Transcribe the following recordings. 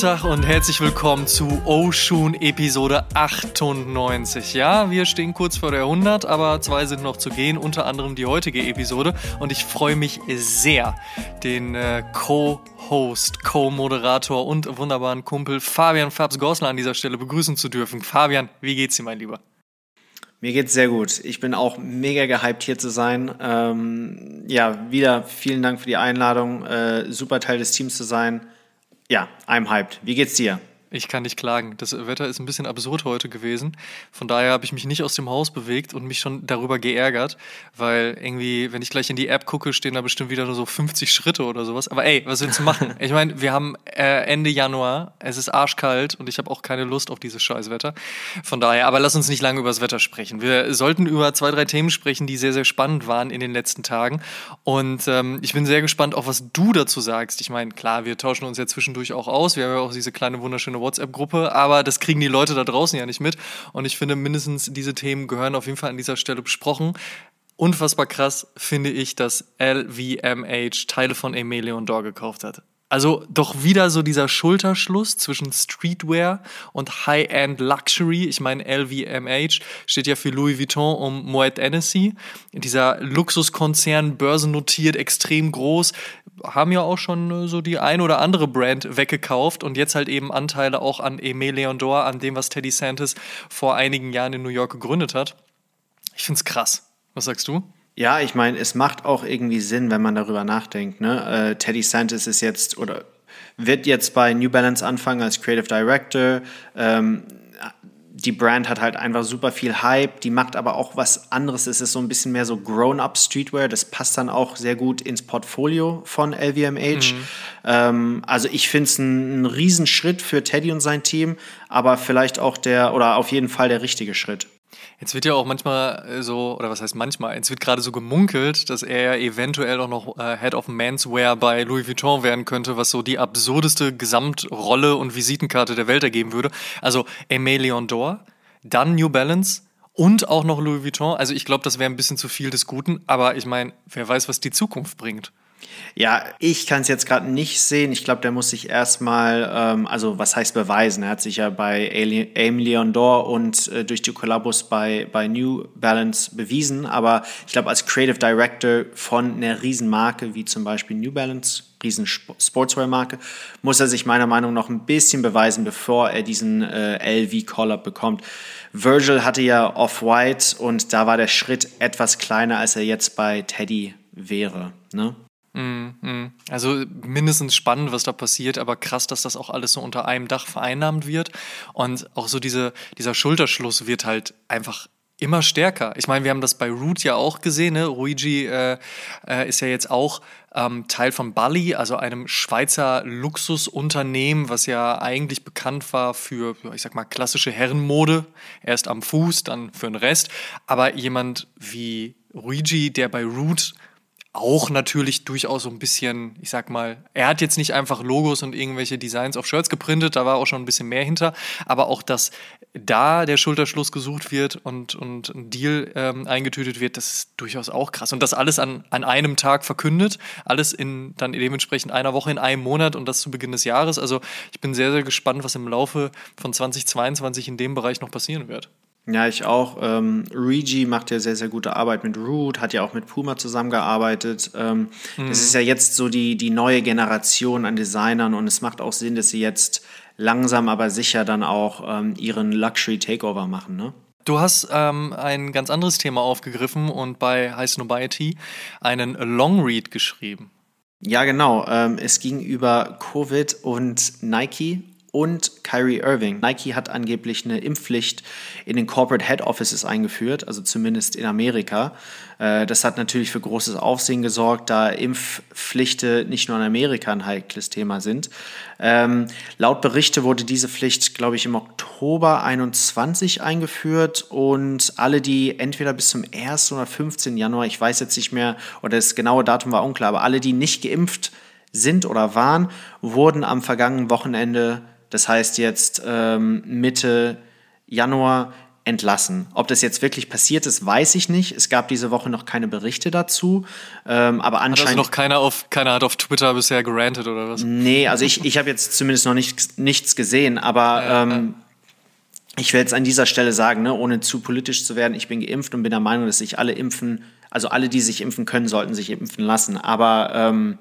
Tag und herzlich willkommen zu Oshun Episode 98. Ja, wir stehen kurz vor der 100, aber zwei sind noch zu gehen, unter anderem die heutige Episode. Und ich freue mich sehr, den äh, Co-Host, Co-Moderator und wunderbaren Kumpel Fabian Fabs Gorsler an dieser Stelle begrüßen zu dürfen. Fabian, wie geht's dir, mein Lieber? Mir geht's sehr gut. Ich bin auch mega gehypt hier zu sein. Ähm, ja, wieder vielen Dank für die Einladung. Äh, super Teil des Teams zu sein. Ja, I'm hyped. Wie geht's dir? Ich kann nicht klagen. Das Wetter ist ein bisschen absurd heute gewesen. Von daher habe ich mich nicht aus dem Haus bewegt und mich schon darüber geärgert, weil irgendwie, wenn ich gleich in die App gucke, stehen da bestimmt wieder nur so 50 Schritte oder sowas. Aber ey, was willst du machen? Ich meine, wir haben äh, Ende Januar, es ist arschkalt und ich habe auch keine Lust auf dieses Scheißwetter. Von daher, aber lass uns nicht lange über das Wetter sprechen. Wir sollten über zwei, drei Themen sprechen, die sehr, sehr spannend waren in den letzten Tagen. Und ähm, ich bin sehr gespannt, auch was du dazu sagst. Ich meine, klar, wir tauschen uns ja zwischendurch auch aus. Wir haben ja auch diese kleine, wunderschöne WhatsApp-Gruppe, aber das kriegen die Leute da draußen ja nicht mit. Und ich finde, mindestens diese Themen gehören auf jeden Fall an dieser Stelle besprochen. Unfassbar krass finde ich, dass LVMH Teile von Emelion Dor gekauft hat. Also doch wieder so dieser Schulterschluss zwischen Streetwear und High-End Luxury. Ich meine, LVMH steht ja für Louis Vuitton und Moet Hennessy. Dieser Luxuskonzern, börsennotiert, extrem groß, haben ja auch schon äh, so die ein oder andere Brand weggekauft und jetzt halt eben Anteile auch an Aimé Leon Dor, an dem, was Teddy Santis vor einigen Jahren in New York gegründet hat. Ich find's krass. Was sagst du? Ja, ich meine, es macht auch irgendwie Sinn, wenn man darüber nachdenkt. Ne? Äh, Teddy Santis ist jetzt oder wird jetzt bei New Balance anfangen als Creative Director. Ähm, die Brand hat halt einfach super viel Hype, die macht aber auch was anderes. Es ist so ein bisschen mehr so Grown-up Streetwear. Das passt dann auch sehr gut ins Portfolio von LVMH. Mhm. Ähm, also ich finde es ein, ein Riesenschritt für Teddy und sein Team, aber vielleicht auch der, oder auf jeden Fall der richtige Schritt. Jetzt wird ja auch manchmal äh, so, oder was heißt manchmal, jetzt wird gerade so gemunkelt, dass er eventuell auch noch äh, Head of Menswear bei Louis Vuitton werden könnte, was so die absurdeste Gesamtrolle und Visitenkarte der Welt ergeben würde. Also Aimé Leon Dor, dann New Balance und auch noch Louis Vuitton. Also ich glaube, das wäre ein bisschen zu viel des Guten, aber ich meine, wer weiß, was die Zukunft bringt. Ja, ich kann es jetzt gerade nicht sehen. Ich glaube, der muss sich erstmal, ähm, also was heißt beweisen? Er hat sich ja bei Aim Leon Dor und äh, durch die Kollabos bei, bei New Balance bewiesen. Aber ich glaube, als Creative Director von einer Riesenmarke wie zum Beispiel New Balance, riesen Sportswear-Marke, muss er sich meiner Meinung nach ein bisschen beweisen, bevor er diesen äh, LV-Collab bekommt. Virgil hatte ja Off-White und da war der Schritt etwas kleiner, als er jetzt bei Teddy wäre. Ne? Mm, mm. Also mindestens spannend, was da passiert, aber krass, dass das auch alles so unter einem Dach vereinnahmt wird. Und auch so diese, dieser Schulterschluss wird halt einfach immer stärker. Ich meine, wir haben das bei Root ja auch gesehen. Ne? Ruigi äh, äh, ist ja jetzt auch ähm, Teil von Bali, also einem Schweizer Luxusunternehmen, was ja eigentlich bekannt war für, ich sag mal, klassische Herrenmode. Erst am Fuß, dann für den Rest. Aber jemand wie Ruigi, der bei Root auch natürlich durchaus so ein bisschen, ich sag mal, er hat jetzt nicht einfach Logos und irgendwelche Designs auf Shirts geprintet, da war auch schon ein bisschen mehr hinter, aber auch, dass da der Schulterschluss gesucht wird und, und ein Deal ähm, eingetütet wird, das ist durchaus auch krass. Und das alles an, an einem Tag verkündet, alles in dann dementsprechend einer Woche, in einem Monat und das zu Beginn des Jahres. Also ich bin sehr, sehr gespannt, was im Laufe von 2022 in dem Bereich noch passieren wird. Ja, ich auch. Ähm, Regi macht ja sehr, sehr gute Arbeit mit Root, hat ja auch mit Puma zusammengearbeitet. Ähm, mhm. Das ist ja jetzt so die, die neue Generation an Designern und es macht auch Sinn, dass sie jetzt langsam aber sicher dann auch ähm, ihren Luxury Takeover machen, ne? Du hast ähm, ein ganz anderes Thema aufgegriffen und bei High Snobiety einen Longread geschrieben. Ja, genau. Ähm, es ging über Covid und Nike und Kyrie Irving. Nike hat angeblich eine Impfpflicht in den Corporate Head Offices eingeführt, also zumindest in Amerika. Äh, das hat natürlich für großes Aufsehen gesorgt, da Impfpflichten nicht nur in Amerika ein heikles Thema sind. Ähm, laut Berichte wurde diese Pflicht, glaube ich, im Oktober 21 eingeführt und alle, die entweder bis zum 1. oder 15. Januar, ich weiß jetzt nicht mehr, oder das genaue Datum war unklar, aber alle, die nicht geimpft sind oder waren, wurden am vergangenen Wochenende das heißt jetzt ähm, Mitte Januar entlassen. Ob das jetzt wirklich passiert ist, weiß ich nicht. Es gab diese Woche noch keine Berichte dazu. Ähm, aber anscheinend. Hat also noch keiner, auf, keiner hat auf Twitter bisher gerantet oder was? Nee, also ich, ich habe jetzt zumindest noch nicht, nichts gesehen, aber ja, ähm, ja. ich will jetzt an dieser Stelle sagen, ne, ohne zu politisch zu werden, ich bin geimpft und bin der Meinung, dass sich alle impfen, also alle, die sich impfen können, sollten sich impfen lassen. Aber ähm,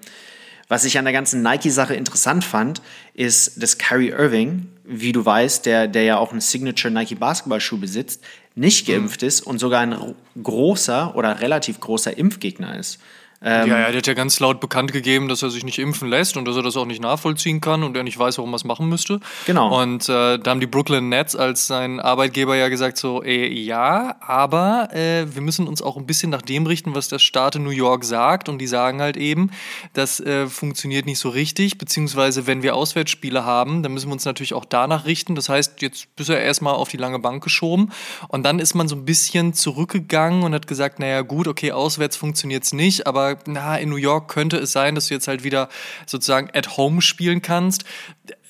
was ich an der ganzen Nike-Sache interessant fand, ist, dass Kyrie Irving, wie du weißt, der, der ja auch einen Signature Nike Basketballschuh besitzt, nicht geimpft mhm. ist und sogar ein großer oder relativ großer Impfgegner ist. Ähm, ja, ja, der hat ja ganz laut bekannt gegeben, dass er sich nicht impfen lässt und dass er das auch nicht nachvollziehen kann und er nicht weiß, warum er es machen müsste. Genau. Und äh, da haben die Brooklyn Nets als sein Arbeitgeber ja gesagt so, ey, ja, aber äh, wir müssen uns auch ein bisschen nach dem richten, was der Staat in New York sagt und die sagen halt eben, das äh, funktioniert nicht so richtig, beziehungsweise wenn wir Auswärtsspiele haben, dann müssen wir uns natürlich auch danach richten. Das heißt, jetzt bist du ja erstmal auf die lange Bank geschoben und dann ist man so ein bisschen zurückgegangen und hat gesagt, naja gut, okay, auswärts funktioniert es nicht, aber na, in New York könnte es sein, dass du jetzt halt wieder sozusagen at home spielen kannst.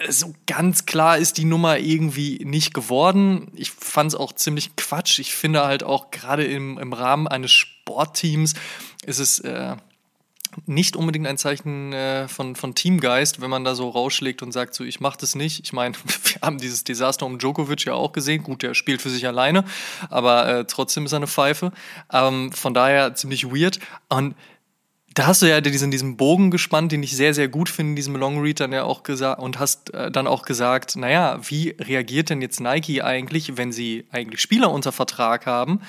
So ganz klar ist die Nummer irgendwie nicht geworden. Ich fand es auch ziemlich Quatsch. Ich finde halt auch gerade im, im Rahmen eines Sportteams ist es. Äh, nicht unbedingt ein Zeichen äh, von, von Teamgeist, wenn man da so rausschlägt und sagt, so ich mach das nicht. Ich meine, wir haben dieses Desaster um Djokovic ja auch gesehen. Gut, der spielt für sich alleine, aber äh, trotzdem ist er eine Pfeife. Ähm, von daher ziemlich weird. Und da hast du ja diesen, diesen Bogen gespannt, den ich sehr, sehr gut finde in diesem Long Read dann ja auch gesagt und hast äh, dann auch gesagt, naja, wie reagiert denn jetzt Nike eigentlich, wenn sie eigentlich Spieler unter Vertrag haben,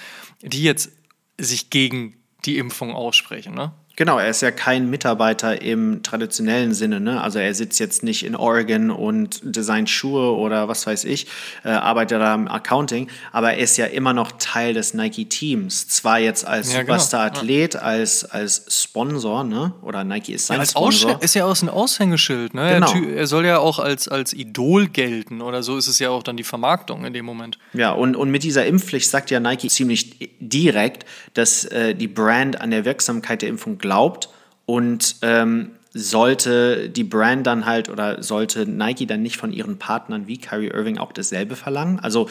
die jetzt sich gegen die Impfung aussprechen, ne? Genau, er ist ja kein Mitarbeiter im traditionellen Sinne. Ne? Also er sitzt jetzt nicht in Oregon und designt Schuhe oder was weiß ich, äh, arbeitet da im Accounting, aber er ist ja immer noch Teil des Nike-Teams. Zwar jetzt als ja, genau. Superstar-Athlet, ja. als, als Sponsor, ne? oder Nike ist sein ja, als Sponsor. Aussch ist ja aus ein Aushängeschild. Ne? Genau. Er, er, soll ja auch als, als Idol gelten oder so ist es ja auch dann die Vermarktung in dem Moment. Ja, und, und mit dieser Impfpflicht sagt ja Nike ziemlich direkt, dass äh, die Brand an der Wirksamkeit der Impfung glaubt glaubt und ähm, sollte die Brand dann halt oder sollte Nike dann nicht von ihren Partnern wie Kyrie Irving auch dasselbe verlangen? Also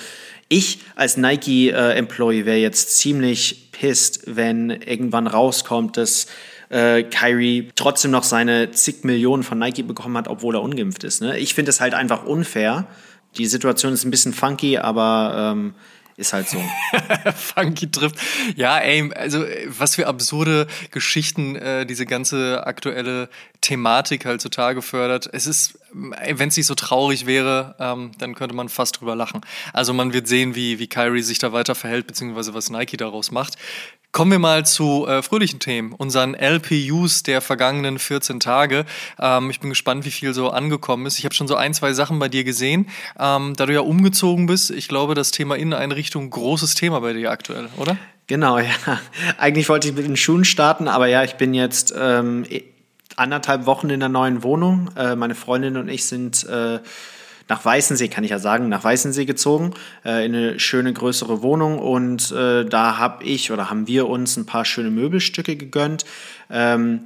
ich als Nike-Employee äh, wäre jetzt ziemlich pissed, wenn irgendwann rauskommt, dass äh, Kyrie trotzdem noch seine zig Millionen von Nike bekommen hat, obwohl er ungeimpft ist. Ne? Ich finde es halt einfach unfair. Die Situation ist ein bisschen funky, aber ähm, ist halt so. Funky trifft. Ja, ey, also was für absurde Geschichten äh, diese ganze aktuelle Thematik halt zutage fördert. Es ist, wenn es nicht so traurig wäre, ähm, dann könnte man fast drüber lachen. Also man wird sehen, wie, wie Kyrie sich da weiter verhält, beziehungsweise was Nike daraus macht. Kommen wir mal zu äh, fröhlichen Themen, unseren LPUs der vergangenen 14 Tage. Ähm, ich bin gespannt, wie viel so angekommen ist. Ich habe schon so ein, zwei Sachen bei dir gesehen. Ähm, da du ja umgezogen bist, ich glaube, das Thema Inneneinrichtung, großes Thema bei dir aktuell, oder? Genau, ja. Eigentlich wollte ich mit den Schuhen starten, aber ja, ich bin jetzt ähm, anderthalb Wochen in der neuen Wohnung. Äh, meine Freundin und ich sind... Äh, nach Weißensee, kann ich ja sagen, nach Weißensee gezogen, äh, in eine schöne größere Wohnung und äh, da habe ich oder haben wir uns ein paar schöne Möbelstücke gegönnt. Ähm,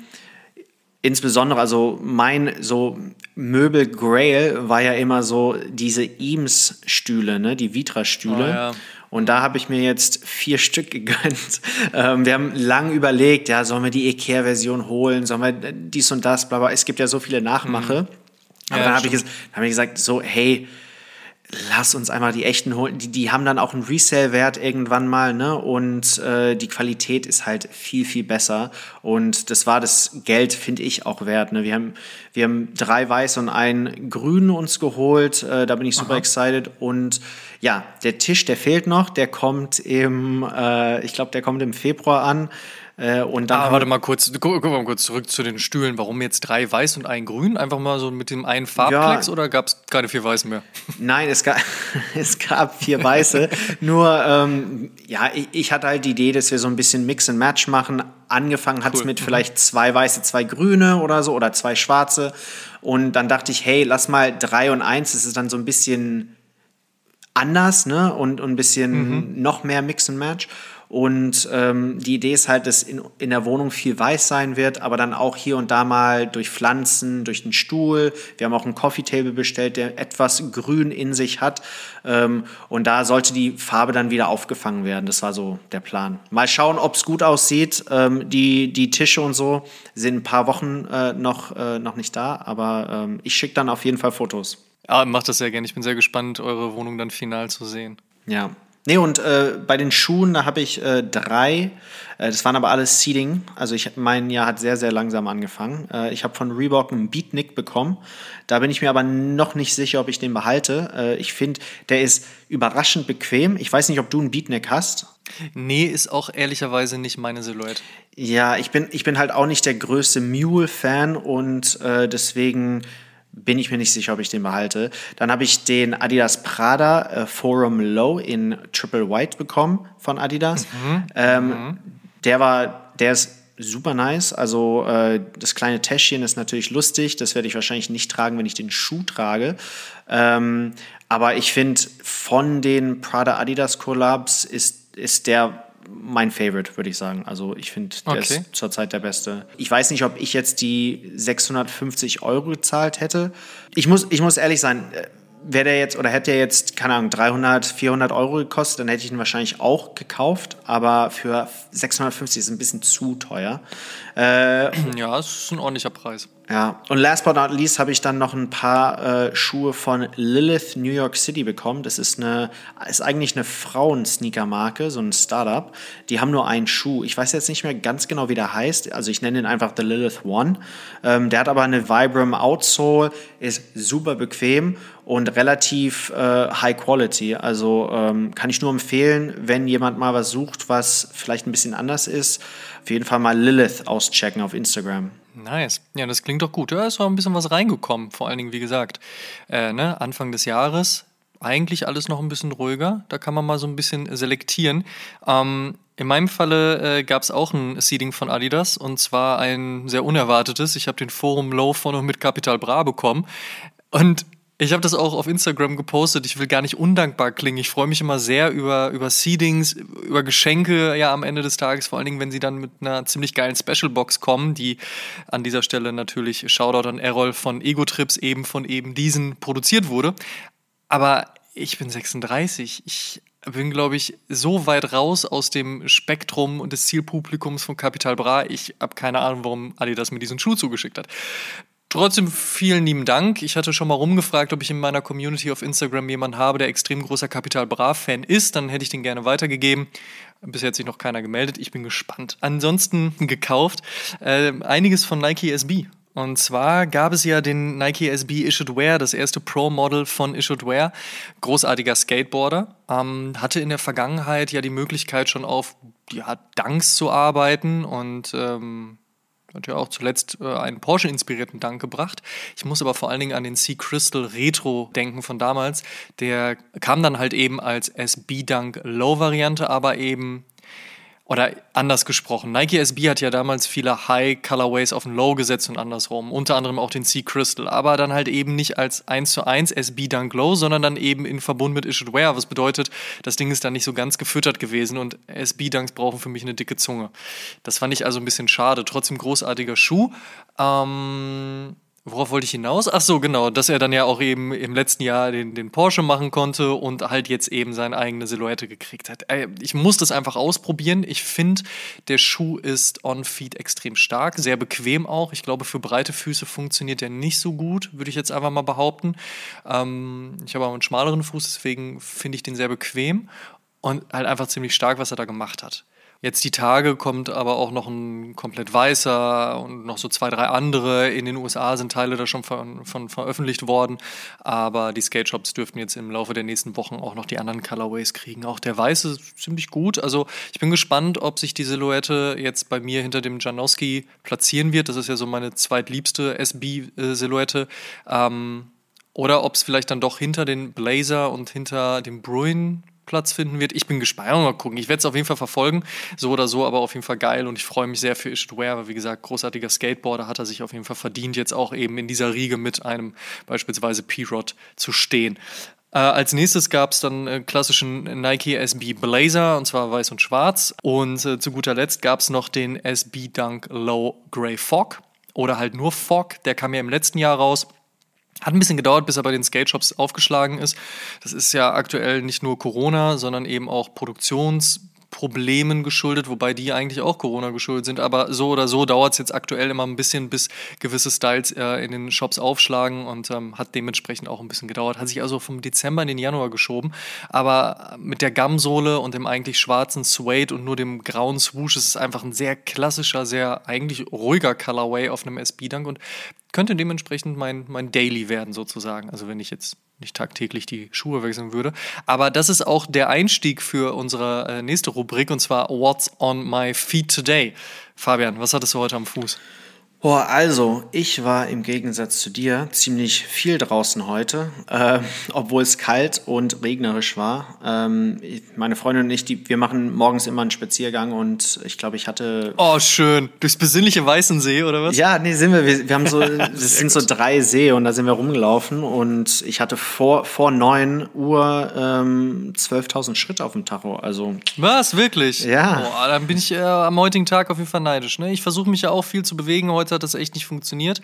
insbesondere, also mein so Möbel Grail war ja immer so diese Eames-Stühle, ne, die Vitra-Stühle. Oh, ja. Und da habe ich mir jetzt vier Stück gegönnt. Ähm, wir haben lang überlegt, ja, sollen wir die Ikea-Version holen, sollen wir dies und das, bla bla. Es gibt ja so viele Nachmache. Mhm. Aber ja, dann habe ich, hab ich gesagt, so, hey, lass uns einmal die echten holen. Die, die haben dann auch einen Resale-Wert irgendwann mal, ne? Und äh, die Qualität ist halt viel, viel besser. Und das war das Geld, finde ich, auch wert. Ne? Wir, haben, wir haben drei weiß und einen grün uns geholt. Äh, da bin ich super Aha. excited. Und ja, der Tisch, der fehlt noch. Der kommt im, äh, ich glaube, der kommt im Februar an. Äh, und dann ah, warte mal kurz, guck, guck mal kurz zurück zu den Stühlen. Warum jetzt drei weiß und ein grün? Einfach mal so mit dem einen Farbplex ja, oder gab es keine vier weiße mehr? Nein, es gab, es gab vier weiße. Nur, ähm, ja, ich, ich, hatte halt die Idee, dass wir so ein bisschen Mix and Match machen. Angefangen hat es mit mhm. vielleicht zwei weiße, zwei grüne oder so oder zwei schwarze. Und dann dachte ich, hey, lass mal drei und eins. Das ist dann so ein bisschen anders, ne? Und, und ein bisschen mhm. noch mehr Mix and Match. Und ähm, die Idee ist halt, dass in, in der Wohnung viel weiß sein wird, aber dann auch hier und da mal durch Pflanzen, durch den Stuhl. Wir haben auch einen Coffee Table bestellt, der etwas Grün in sich hat. Ähm, und da sollte die Farbe dann wieder aufgefangen werden. Das war so der Plan. Mal schauen, ob es gut aussieht. Ähm, die, die Tische und so sind ein paar Wochen äh, noch, äh, noch nicht da, aber ähm, ich schicke dann auf jeden Fall Fotos. Ja, macht das sehr gerne. Ich bin sehr gespannt, eure Wohnung dann final zu sehen. Ja. Nee, und äh, bei den Schuhen, da habe ich äh, drei. Äh, das waren aber alles Seeding. Also ich mein Jahr hat sehr, sehr langsam angefangen. Äh, ich habe von Reebok einen Beatnik bekommen. Da bin ich mir aber noch nicht sicher, ob ich den behalte. Äh, ich finde, der ist überraschend bequem. Ich weiß nicht, ob du einen Beatnik hast. Nee, ist auch ehrlicherweise nicht meine Silhouette. Ja, ich bin, ich bin halt auch nicht der größte Mule-Fan und äh, deswegen bin ich mir nicht sicher, ob ich den behalte. Dann habe ich den Adidas Prada äh, Forum Low in Triple White bekommen von Adidas. Mhm. Ähm, mhm. Der war, der ist super nice. Also äh, das kleine Täschchen ist natürlich lustig. Das werde ich wahrscheinlich nicht tragen, wenn ich den Schuh trage. Ähm, aber ich finde, von den Prada Adidas Collabs ist, ist der mein Favorite, würde ich sagen. Also ich finde, der okay. ist zurzeit der beste. Ich weiß nicht, ob ich jetzt die 650 Euro gezahlt hätte. Ich muss, ich muss ehrlich sein, äh, wäre der jetzt oder hätte er jetzt, keine Ahnung, 300, 400 Euro gekostet, dann hätte ich ihn wahrscheinlich auch gekauft. Aber für 650 ist es ein bisschen zu teuer. Äh, ja, es ist ein ordentlicher Preis. Ja, und last but not least habe ich dann noch ein paar äh, Schuhe von Lilith New York City bekommen. Das ist eine, ist eigentlich eine Frauen-Sneaker-Marke, so ein Startup. Die haben nur einen Schuh. Ich weiß jetzt nicht mehr ganz genau, wie der heißt. Also ich nenne ihn einfach The Lilith One. Ähm, der hat aber eine Vibram Outsole, ist super bequem und relativ äh, high quality. Also ähm, kann ich nur empfehlen, wenn jemand mal was sucht, was vielleicht ein bisschen anders ist, auf jeden Fall mal Lilith auschecken auf Instagram. Nice. Ja, das klingt doch gut. Ja, ist auch ein bisschen was reingekommen. Vor allen Dingen, wie gesagt, äh, ne, Anfang des Jahres eigentlich alles noch ein bisschen ruhiger. Da kann man mal so ein bisschen selektieren. Ähm, in meinem Falle äh, gab es auch ein Seeding von Adidas und zwar ein sehr unerwartetes. Ich habe den Forum Low von und mit Capital Bra bekommen. Und ich habe das auch auf Instagram gepostet. Ich will gar nicht undankbar klingen. Ich freue mich immer sehr über, über Seedings, über Geschenke, ja, am Ende des Tages, vor allen Dingen, wenn sie dann mit einer ziemlich geilen Special-Box kommen, die an dieser Stelle natürlich Shoutout an Errol von Ego Trips eben von eben diesen produziert wurde. Aber ich bin 36. Ich bin, glaube ich, so weit raus aus dem Spektrum und des Zielpublikums von Capital Bra. Ich habe keine Ahnung, warum Adidas mir diesen Schuh zugeschickt hat. Trotzdem vielen lieben Dank. Ich hatte schon mal rumgefragt, ob ich in meiner Community auf Instagram jemanden habe, der extrem großer Kapital Bra-Fan ist. Dann hätte ich den gerne weitergegeben. Bisher hat sich noch keiner gemeldet. Ich bin gespannt. Ansonsten gekauft äh, einiges von Nike SB. Und zwar gab es ja den Nike SB Issued Wear, das erste Pro-Model von Issued Wear. Großartiger Skateboarder. Ähm, hatte in der Vergangenheit ja die Möglichkeit schon auf ja, Dunks zu arbeiten und ähm, hat ja auch zuletzt äh, einen Porsche-inspirierten Dank gebracht. Ich muss aber vor allen Dingen an den Sea Crystal Retro denken von damals. Der kam dann halt eben als SB Dunk Low-Variante, aber eben oder anders gesprochen, Nike SB hat ja damals viele High Colorways auf den Low gesetzt und andersrum, unter anderem auch den Sea Crystal, aber dann halt eben nicht als 1 zu 1 SB Dunk Low, sondern dann eben in Verbund mit Issued Wear, was bedeutet, das Ding ist dann nicht so ganz gefüttert gewesen und SB Dunks brauchen für mich eine dicke Zunge. Das fand ich also ein bisschen schade, trotzdem großartiger Schuh. Ähm, Worauf wollte ich hinaus? Ach so, genau, dass er dann ja auch eben im letzten Jahr den, den Porsche machen konnte und halt jetzt eben seine eigene Silhouette gekriegt hat. Ich muss das einfach ausprobieren. Ich finde, der Schuh ist on feet extrem stark, sehr bequem auch. Ich glaube, für breite Füße funktioniert der nicht so gut, würde ich jetzt einfach mal behaupten. Ähm, ich habe aber einen schmaleren Fuß, deswegen finde ich den sehr bequem und halt einfach ziemlich stark, was er da gemacht hat. Jetzt die Tage kommt aber auch noch ein komplett weißer und noch so zwei, drei andere. In den USA sind Teile da schon von, von veröffentlicht worden. Aber die Skate Shops dürften jetzt im Laufe der nächsten Wochen auch noch die anderen Colorways kriegen. Auch der weiße ist ziemlich gut. Also ich bin gespannt, ob sich die Silhouette jetzt bei mir hinter dem Janowski platzieren wird. Das ist ja so meine zweitliebste SB-Silhouette. Ähm, oder ob es vielleicht dann doch hinter den Blazer und hinter dem Bruin Platz finden wird. Ich bin gespannt, mal gucken. Ich werde es auf jeden Fall verfolgen, so oder so, aber auf jeden Fall geil und ich freue mich sehr für Ishit Ware, weil wie gesagt, großartiger Skateboarder hat er sich auf jeden Fall verdient, jetzt auch eben in dieser Riege mit einem beispielsweise P-Rod zu stehen. Äh, als nächstes gab es dann äh, klassischen Nike SB Blazer, und zwar weiß und schwarz. Und äh, zu guter Letzt gab es noch den SB Dunk Low Grey Fog oder halt nur Fog. Der kam ja im letzten Jahr raus. Hat ein bisschen gedauert, bis er bei den Skate-Shops aufgeschlagen ist. Das ist ja aktuell nicht nur Corona, sondern eben auch Produktions- Problemen geschuldet, wobei die eigentlich auch Corona geschuldet sind. Aber so oder so dauert es jetzt aktuell immer ein bisschen, bis gewisse Styles äh, in den Shops aufschlagen und ähm, hat dementsprechend auch ein bisschen gedauert. Hat sich also vom Dezember in den Januar geschoben. Aber mit der Gumsohle und dem eigentlich schwarzen Suede und nur dem grauen Swoosh ist es einfach ein sehr klassischer, sehr eigentlich ruhiger Colorway auf einem SB-Dunk und könnte dementsprechend mein, mein Daily werden sozusagen. Also wenn ich jetzt nicht tagtäglich die Schuhe wechseln würde. Aber das ist auch der Einstieg für unsere äh, nächste Rubrik und zwar What's on my feet today. Fabian, was hattest du heute am Fuß? Boah, also, ich war im Gegensatz zu dir ziemlich viel draußen heute, äh, obwohl es kalt und regnerisch war. Ähm, meine Freundin und ich, die, wir machen morgens immer einen Spaziergang und ich glaube, ich hatte. Oh, schön. Durchs besinnliche Weißensee, oder was? Ja, nee, sind wir. Wir, wir haben so, das sind so drei See und da sind wir rumgelaufen und ich hatte vor, vor 9 Uhr ähm, 12.000 Schritte auf dem Tacho. Also. Was, wirklich? Ja. Boah, dann bin ich äh, am heutigen Tag auf jeden Fall neidisch. Ne? Ich versuche mich ja auch viel zu bewegen heute hat das echt nicht funktioniert.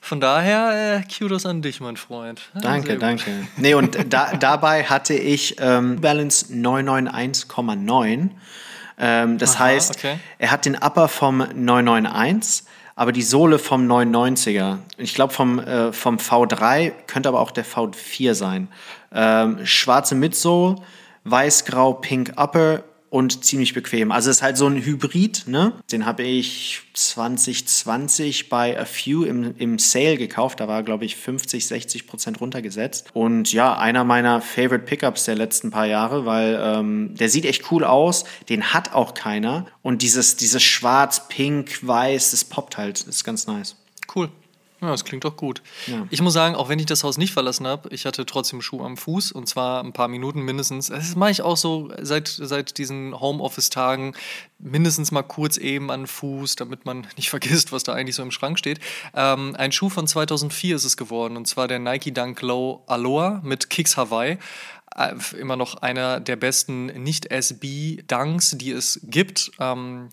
Von daher, äh, Kudos an dich, mein Freund. Ja, danke, danke. Nee, und da, dabei hatte ich ähm, Balance 991,9. Ähm, das Aha, heißt, okay. er hat den Upper vom 991 aber die Sohle vom 99er. Ich glaube vom, äh, vom V3 könnte aber auch der V4 sein. Ähm, schwarze Midsole, weiß-grau, pink Upper und ziemlich bequem. Also es ist halt so ein Hybrid, ne? Den habe ich 2020 bei A Few im, im Sale gekauft. Da war, glaube ich, 50, 60 Prozent runtergesetzt. Und ja, einer meiner Favorite Pickups der letzten paar Jahre, weil ähm, der sieht echt cool aus. Den hat auch keiner. Und dieses, dieses Schwarz, Pink, Weiß, das poppt halt. Das ist ganz nice. Cool. Ja, das klingt doch gut. Ja. Ich muss sagen, auch wenn ich das Haus nicht verlassen habe, ich hatte trotzdem Schuh am Fuß und zwar ein paar Minuten mindestens. Das mache ich auch so seit, seit diesen Homeoffice-Tagen mindestens mal kurz eben an Fuß, damit man nicht vergisst, was da eigentlich so im Schrank steht. Ähm, ein Schuh von 2004 ist es geworden und zwar der Nike Dunk Low Aloha mit Kicks Hawaii äh, immer noch einer der besten Nicht-SB-Dunks, die es gibt. Ähm,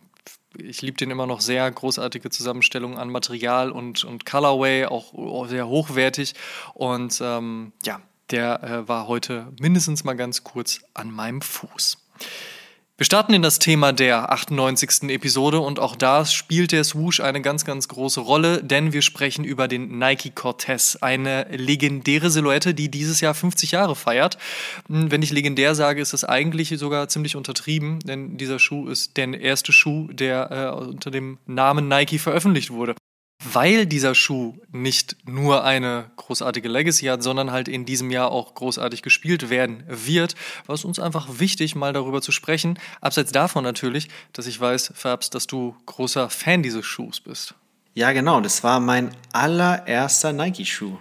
ich liebe den immer noch sehr. Großartige Zusammenstellung an Material und, und Colorway, auch, sehr hochwertig. Und ähm, ja, der äh, war heute mindestens mal ganz kurz an meinem Fuß. Wir starten in das Thema der 98. Episode und auch da spielt der Swoosh eine ganz, ganz große Rolle, denn wir sprechen über den Nike Cortez, eine legendäre Silhouette, die dieses Jahr 50 Jahre feiert. Hm, wenn ich legendär sage, ist das eigentlich sogar ziemlich untertrieben, denn dieser Schuh ist der erste Schuh, der äh, unter dem Namen Nike veröffentlicht wurde weil dieser Schuh nicht nur eine großartige Legacy hat, sondern halt in diesem Jahr auch großartig gespielt werden wird, war es uns einfach wichtig, mal darüber zu sprechen. Abseits davon natürlich, dass ich weiß, Fabs, dass du großer Fan dieses Schuhs bist. Ja, genau. Das war mein allererster Nike-Schuh.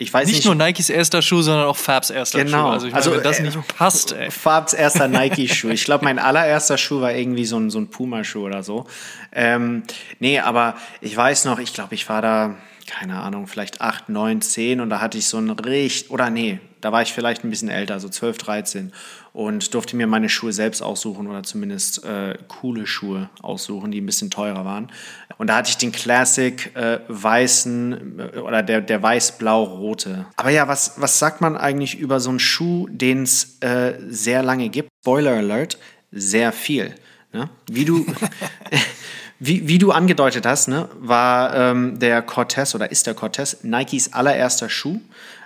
Ich weiß nicht, nicht nur Nikes erster Schuh, sondern auch Fabs erster genau. Schuh. Also, ich meine, also wenn das äh, nicht passt, ey. Fabs erster Nike-Schuh. Ich glaube, mein allererster Schuh war irgendwie so ein, so ein Puma-Schuh oder so. Ähm, nee, aber ich weiß noch, ich glaube, ich war da, keine Ahnung, vielleicht acht, neun, zehn und da hatte ich so ein richtig, oder nee, da war ich vielleicht ein bisschen älter, so 12, 13 und durfte mir meine Schuhe selbst aussuchen oder zumindest äh, coole Schuhe aussuchen, die ein bisschen teurer waren. Und da hatte ich den Classic äh, weißen äh, oder der, der weiß-blau-rote. Aber ja, was, was sagt man eigentlich über so einen Schuh, den es äh, sehr lange gibt? Spoiler Alert, sehr viel. Ne? Wie du. Wie, wie, du angedeutet hast, ne, war ähm, der Cortez oder ist der Cortez Nikes allererster Schuh.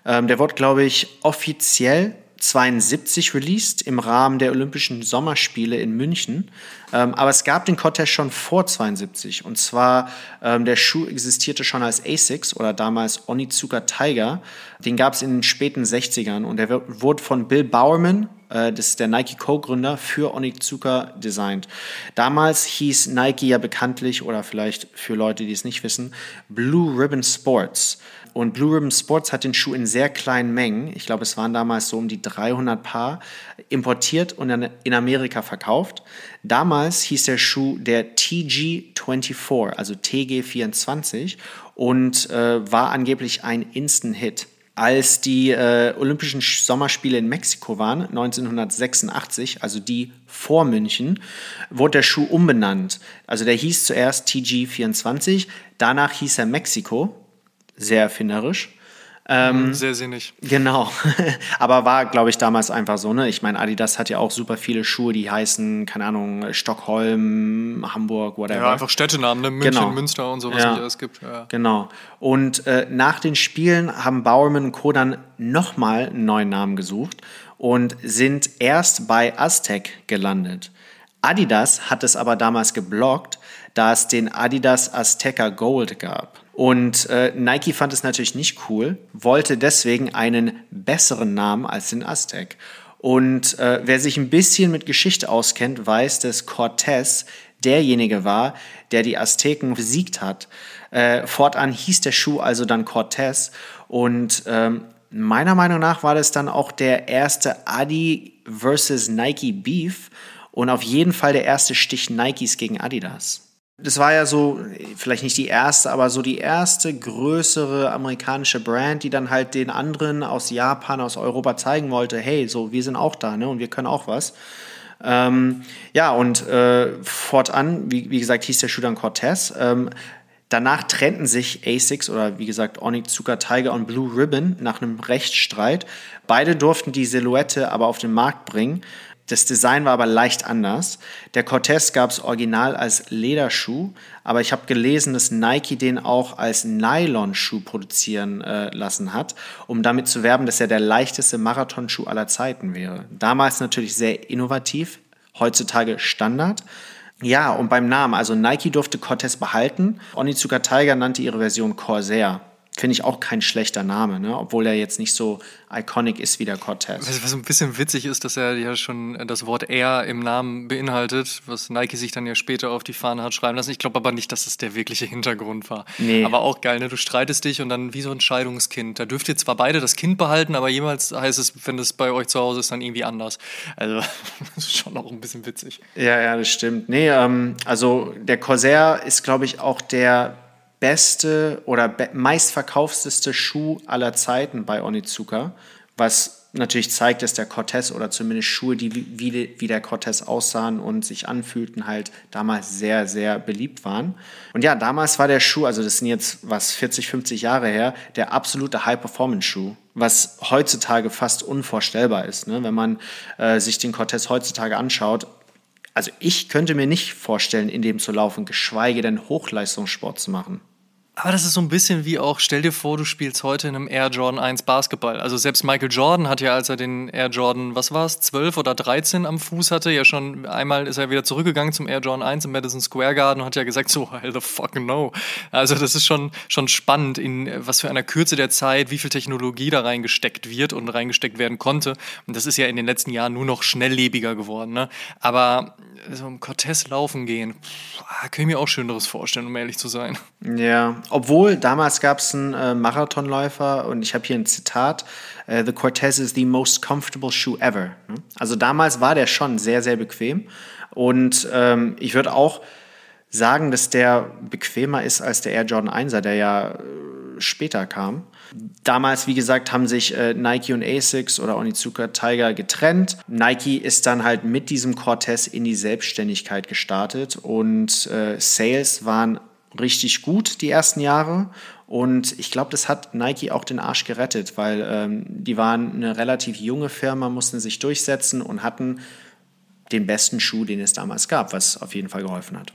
Ähm, der wurde, glaube ich, offiziell 72 released im Rahmen der Olympischen Sommerspiele in München. Ähm, aber es gab den Cortez schon vor 72. Und zwar, ähm, der Schuh existierte schon als Asics oder damals Onizuka Tiger. Den gab es in den späten 60ern und der wurde von Bill Bowerman, äh, das ist der Nike Co-Gründer, für Onizuka designt. Damals hieß Nike ja bekanntlich, oder vielleicht für Leute, die es nicht wissen, Blue Ribbon Sports. Und Blue Ribbon Sports hat den Schuh in sehr kleinen Mengen, ich glaube, es waren damals so um die 300 Paar, importiert und in Amerika verkauft. Damals hieß der Schuh der TG24, also TG24, und äh, war angeblich ein Instant-Hit. Als die äh, Olympischen Sommerspiele in Mexiko waren, 1986, also die vor München, wurde der Schuh umbenannt. Also der hieß zuerst TG24, danach hieß er Mexiko, sehr erfinderisch. Ähm, Sehr sinnig. Genau. Aber war, glaube ich, damals einfach so, ne? Ich meine, Adidas hat ja auch super viele Schuhe, die heißen, keine Ahnung, Stockholm, Hamburg, whatever. Ja, einfach Städtenamen, ne? München, genau. Münster und so, was ja. es gibt. Ja. Genau. Und äh, nach den Spielen haben Bowerman und Co. dann nochmal einen neuen Namen gesucht und sind erst bei Aztec gelandet. Adidas hat es aber damals geblockt, da es den Adidas Azteca Gold gab. Und äh, Nike fand es natürlich nicht cool, wollte deswegen einen besseren Namen als den Aztec. Und äh, wer sich ein bisschen mit Geschichte auskennt, weiß, dass Cortés derjenige war, der die Azteken besiegt hat. Äh, fortan hieß der Schuh also dann Cortés. Und ähm, meiner Meinung nach war das dann auch der erste Adi versus Nike Beef und auf jeden Fall der erste Stich Nikes gegen Adidas das war ja so, vielleicht nicht die erste, aber so die erste größere amerikanische Brand, die dann halt den anderen aus Japan, aus Europa zeigen wollte, hey, so, wir sind auch da, ne, und wir können auch was. Ähm, ja, und äh, fortan, wie, wie gesagt, hieß der Schuh dann Cortez. Ähm, danach trennten sich ASICS oder wie gesagt Onitsuka Tiger und Blue Ribbon nach einem Rechtsstreit. Beide durften die Silhouette aber auf den Markt bringen. Das Design war aber leicht anders. Der Cortez gab es original als Lederschuh, aber ich habe gelesen, dass Nike den auch als Nylon-Schuh produzieren äh, lassen hat, um damit zu werben, dass er der leichteste Marathonschuh aller Zeiten wäre. Damals natürlich sehr innovativ, heutzutage Standard. Ja, und beim Namen, also Nike durfte Cortez behalten, Onitsuka Tiger nannte ihre Version Corsair. Finde ich auch kein schlechter Name, ne? obwohl er jetzt nicht so iconic ist wie der Cortez. Was ein bisschen witzig ist, dass er ja schon das Wort Air im Namen beinhaltet, was Nike sich dann ja später auf die Fahne hat schreiben lassen. Ich glaube aber nicht, dass das der wirkliche Hintergrund war. Nee. Aber auch geil, ne? du streitest dich und dann wie so ein Scheidungskind. Da dürft ihr zwar beide das Kind behalten, aber jemals heißt es, wenn das bei euch zu Hause ist, dann irgendwie anders. Also das ist schon auch ein bisschen witzig. Ja, ja, das stimmt. Nee, ähm, also der Corsair ist, glaube ich, auch der beste oder be meistverkaufsteste Schuh aller Zeiten bei Onitsuka, was natürlich zeigt, dass der Cortez oder zumindest Schuhe, die wie, wie der Cortez aussahen und sich anfühlten, halt damals sehr, sehr beliebt waren. Und ja, damals war der Schuh, also das sind jetzt was 40, 50 Jahre her, der absolute High-Performance-Schuh, was heutzutage fast unvorstellbar ist, ne? wenn man äh, sich den Cortez heutzutage anschaut. Also ich könnte mir nicht vorstellen, in dem zu laufen, geschweige denn Hochleistungssport zu machen. Aber das ist so ein bisschen wie auch, stell dir vor, du spielst heute in einem Air Jordan 1 Basketball. Also selbst Michael Jordan hat ja, als er den Air Jordan, was war es, 12 oder 13 am Fuß hatte, ja schon einmal ist er wieder zurückgegangen zum Air Jordan 1 im Madison Square Garden und hat ja gesagt, so, hell the fuck no. Also das ist schon, schon spannend, in was für einer Kürze der Zeit, wie viel Technologie da reingesteckt wird und reingesteckt werden konnte. Und das ist ja in den letzten Jahren nur noch schnelllebiger geworden. Ne? Aber so im Cortez laufen gehen, pff, kann ich mir auch Schöneres vorstellen, um ehrlich zu sein. Ja, obwohl damals gab es einen äh, Marathonläufer und ich habe hier ein Zitat: uh, The Cortez is the most comfortable shoe ever. Also damals war der schon sehr, sehr bequem und ähm, ich würde auch sagen, dass der bequemer ist als der Air Jordan 1er, der ja äh, später kam. Damals, wie gesagt, haben sich äh, Nike und Asics oder Onitsuka Tiger getrennt. Nike ist dann halt mit diesem Cortez in die Selbstständigkeit gestartet und äh, Sales waren richtig gut die ersten Jahre. Und ich glaube, das hat Nike auch den Arsch gerettet, weil ähm, die waren eine relativ junge Firma, mussten sich durchsetzen und hatten den besten Schuh, den es damals gab, was auf jeden Fall geholfen hat.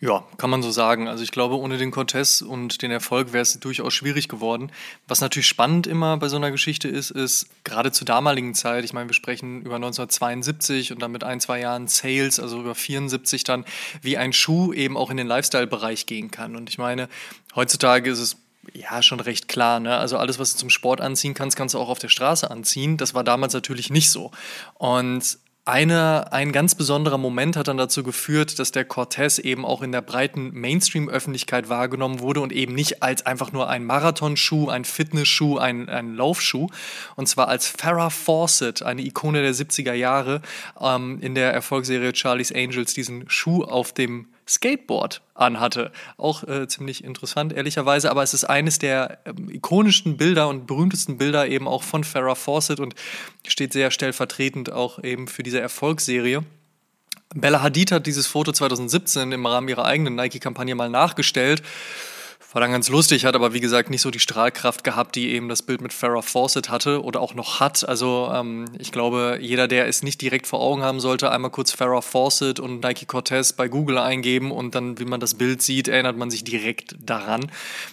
Ja, kann man so sagen. Also ich glaube, ohne den Cortez und den Erfolg wäre es durchaus schwierig geworden. Was natürlich spannend immer bei so einer Geschichte ist, ist gerade zur damaligen Zeit, ich meine, wir sprechen über 1972 und dann mit ein, zwei Jahren Sales, also über 74 dann, wie ein Schuh eben auch in den Lifestyle-Bereich gehen kann. Und ich meine, heutzutage ist es ja, schon recht klar. Ne? Also alles, was du zum Sport anziehen kannst, kannst du auch auf der Straße anziehen. Das war damals natürlich nicht so. Und eine, ein ganz besonderer Moment hat dann dazu geführt, dass der Cortez eben auch in der breiten Mainstream-Öffentlichkeit wahrgenommen wurde und eben nicht als einfach nur ein Marathonschuh, ein Fitnessschuh, ein, ein Laufschuh. Und zwar als Farrah Fawcett, eine Ikone der 70er Jahre, ähm, in der Erfolgsserie Charlie's Angels diesen Schuh auf dem Skateboard anhatte. Auch äh, ziemlich interessant, ehrlicherweise, aber es ist eines der ähm, ikonischsten Bilder und berühmtesten Bilder eben auch von Farrah Fawcett und steht sehr stellvertretend auch eben für diese Erfolgsserie. Bella Hadid hat dieses Foto 2017 im Rahmen ihrer eigenen Nike-Kampagne mal nachgestellt war dann ganz lustig, hat aber wie gesagt nicht so die Strahlkraft gehabt, die eben das Bild mit Farrah Fawcett hatte oder auch noch hat. Also ähm, ich glaube, jeder, der es nicht direkt vor Augen haben sollte, einmal kurz Farrah Fawcett und Nike Cortez bei Google eingeben und dann, wie man das Bild sieht, erinnert man sich direkt daran.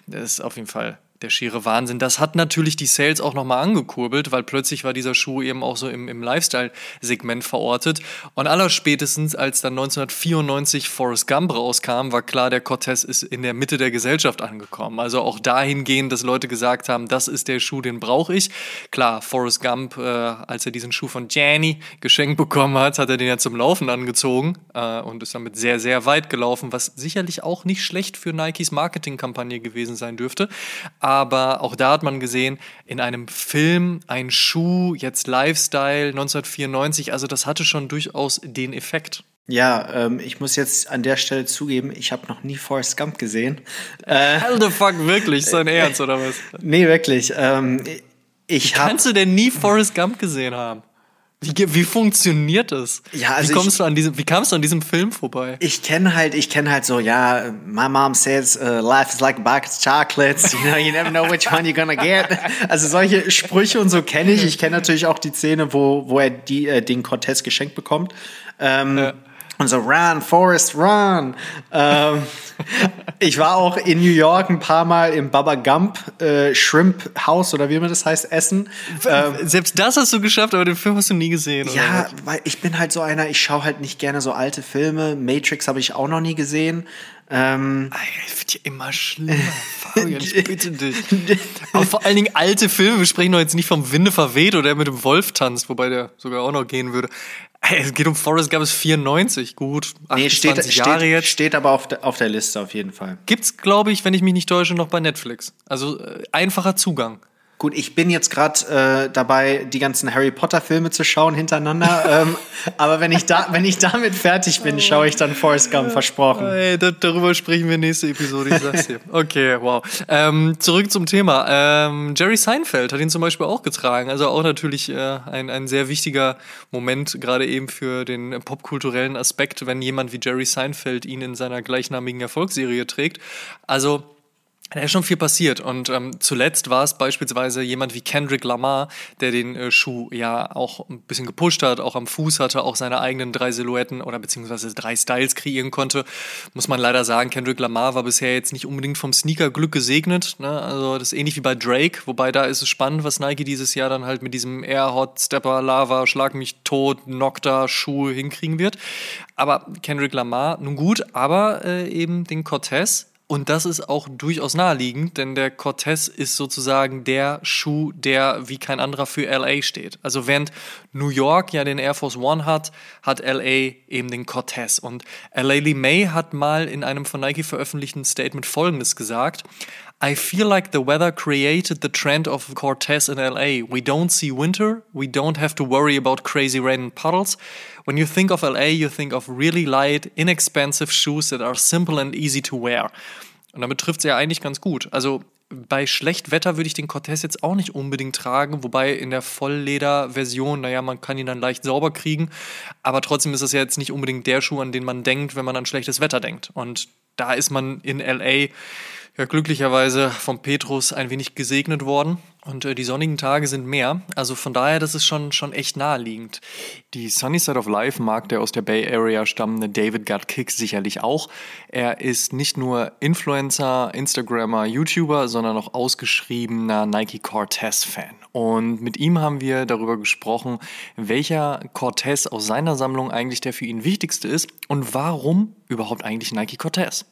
Das ist auf jeden Fall der schiere Wahnsinn. Das hat natürlich die Sales auch nochmal angekurbelt, weil plötzlich war dieser Schuh eben auch so im, im Lifestyle-Segment verortet. Und allerspätestens, als dann 1994 Forrest Gump rauskam, war klar, der Cortez ist in der Mitte der Gesellschaft angekommen. Also auch dahingehend, dass Leute gesagt haben, das ist der Schuh, den brauche ich. Klar, Forrest Gump, äh, als er diesen Schuh von Janny geschenkt bekommen hat, hat er den ja zum Laufen angezogen äh, und ist damit sehr, sehr weit gelaufen, was sicherlich auch nicht schlecht für Nikes Marketingkampagne gewesen sein dürfte aber auch da hat man gesehen, in einem Film ein Schuh, jetzt Lifestyle 1994, also das hatte schon durchaus den Effekt. Ja, ähm, ich muss jetzt an der Stelle zugeben, ich habe noch nie Forrest Gump gesehen. Äh, Hell the fuck, wirklich? Ist dein Ernst oder was? Nee, wirklich. Ähm, ich Wie kannst du denn nie Forrest Gump gesehen haben? Wie, wie funktioniert das? Ja, also wie kommst ich, du an diesem, wie kamst du an diesem Film vorbei? Ich kenne halt, ich kenne halt so, ja, my mom says uh, life is like a box of chocolates, you know, you never know which one you're gonna get. Also solche Sprüche und so kenne ich. Ich kenne natürlich auch die Szene, wo, wo er die, äh, den Cortez geschenkt bekommt. Ähm, ja. Und so, run, Forest, run. Ähm, ich war auch in New York ein paar Mal im Baba Gump äh, Shrimp House oder wie man das heißt, Essen. Ähm, Selbst das hast du geschafft, aber den Film hast du nie gesehen. Ja, weil ich bin halt so einer, ich schaue halt nicht gerne so alte Filme. Matrix habe ich auch noch nie gesehen. Ähm, es wird ja immer schlimmer, Fabian, ich bitte dich. Aber vor allen Dingen alte Filme, wir sprechen doch jetzt nicht vom Winde verweht oder der mit dem Wolf tanzt, wobei der sogar auch noch gehen würde. Es geht um Forrest Gump, ist 94, gut. 28 nee, steht, Jahre steht, jetzt. Steht aber auf, de, auf der Liste auf jeden Fall. Gibt's, glaube ich, wenn ich mich nicht täusche, noch bei Netflix. Also äh, einfacher Zugang. Gut, ich bin jetzt gerade äh, dabei, die ganzen Harry Potter Filme zu schauen hintereinander. ähm, aber wenn ich, da, wenn ich damit fertig bin, schaue ich dann Forrest Gump, versprochen. Hey, da, darüber sprechen wir nächste Episode, ich sag's dir. Okay, wow. Ähm, zurück zum Thema. Ähm, Jerry Seinfeld hat ihn zum Beispiel auch getragen. Also auch natürlich äh, ein, ein sehr wichtiger Moment, gerade eben für den popkulturellen Aspekt, wenn jemand wie Jerry Seinfeld ihn in seiner gleichnamigen Erfolgsserie trägt. Also da ist schon viel passiert und ähm, zuletzt war es beispielsweise jemand wie Kendrick Lamar, der den äh, Schuh ja auch ein bisschen gepusht hat, auch am Fuß hatte, auch seine eigenen drei Silhouetten oder beziehungsweise drei Styles kreieren konnte. Muss man leider sagen, Kendrick Lamar war bisher jetzt nicht unbedingt vom Sneaker-Glück gesegnet. Ne? Also das ist ähnlich wie bei Drake, wobei da ist es spannend, was Nike dieses Jahr dann halt mit diesem Air Hot Stepper Lava Schlag mich tot Nocta Schuh hinkriegen wird. Aber Kendrick Lamar, nun gut, aber äh, eben den Cortez und das ist auch durchaus naheliegend, denn der Cortez ist sozusagen der Schuh, der wie kein anderer für LA steht. Also während New York ja den Air Force One hat, hat LA eben den Cortez. Und LA Lee May hat mal in einem von Nike veröffentlichten Statement Folgendes gesagt. I feel like the weather created the trend of Cortez in LA. We don't see winter, we don't have to worry about crazy rain and puddles. When you think of LA, you think of really light, inexpensive shoes that are simple and easy to wear. Und damit trifft es ja eigentlich ganz gut. Also bei Schlechtwetter würde ich den Cortez jetzt auch nicht unbedingt tragen, wobei in der Vollleder-Version, naja, man kann ihn dann leicht sauber kriegen, aber trotzdem ist es ja jetzt nicht unbedingt der Schuh, an den man denkt, wenn man an schlechtes Wetter denkt. Und da ist man in LA ja glücklicherweise vom Petrus ein wenig gesegnet worden und äh, die sonnigen Tage sind mehr. Also von daher, das ist schon, schon echt naheliegend. Die Sunny Side of Life mag der aus der Bay Area stammende David Got Kicks sicherlich auch. Er ist nicht nur Influencer, Instagrammer, YouTuber, sondern auch ausgeschriebener Nike Cortez-Fan. Und mit ihm haben wir darüber gesprochen, welcher Cortez aus seiner Sammlung eigentlich der für ihn wichtigste ist und warum überhaupt eigentlich Nike Cortez.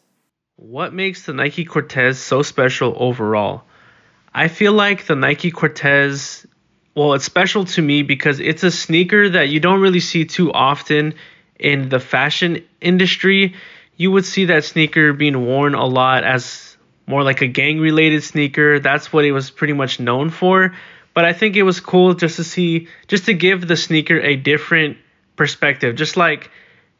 What makes the Nike Cortez so special overall? I feel like the Nike Cortez, well, it's special to me because it's a sneaker that you don't really see too often in the fashion industry. You would see that sneaker being worn a lot as more like a gang related sneaker. That's what it was pretty much known for. But I think it was cool just to see, just to give the sneaker a different perspective. Just like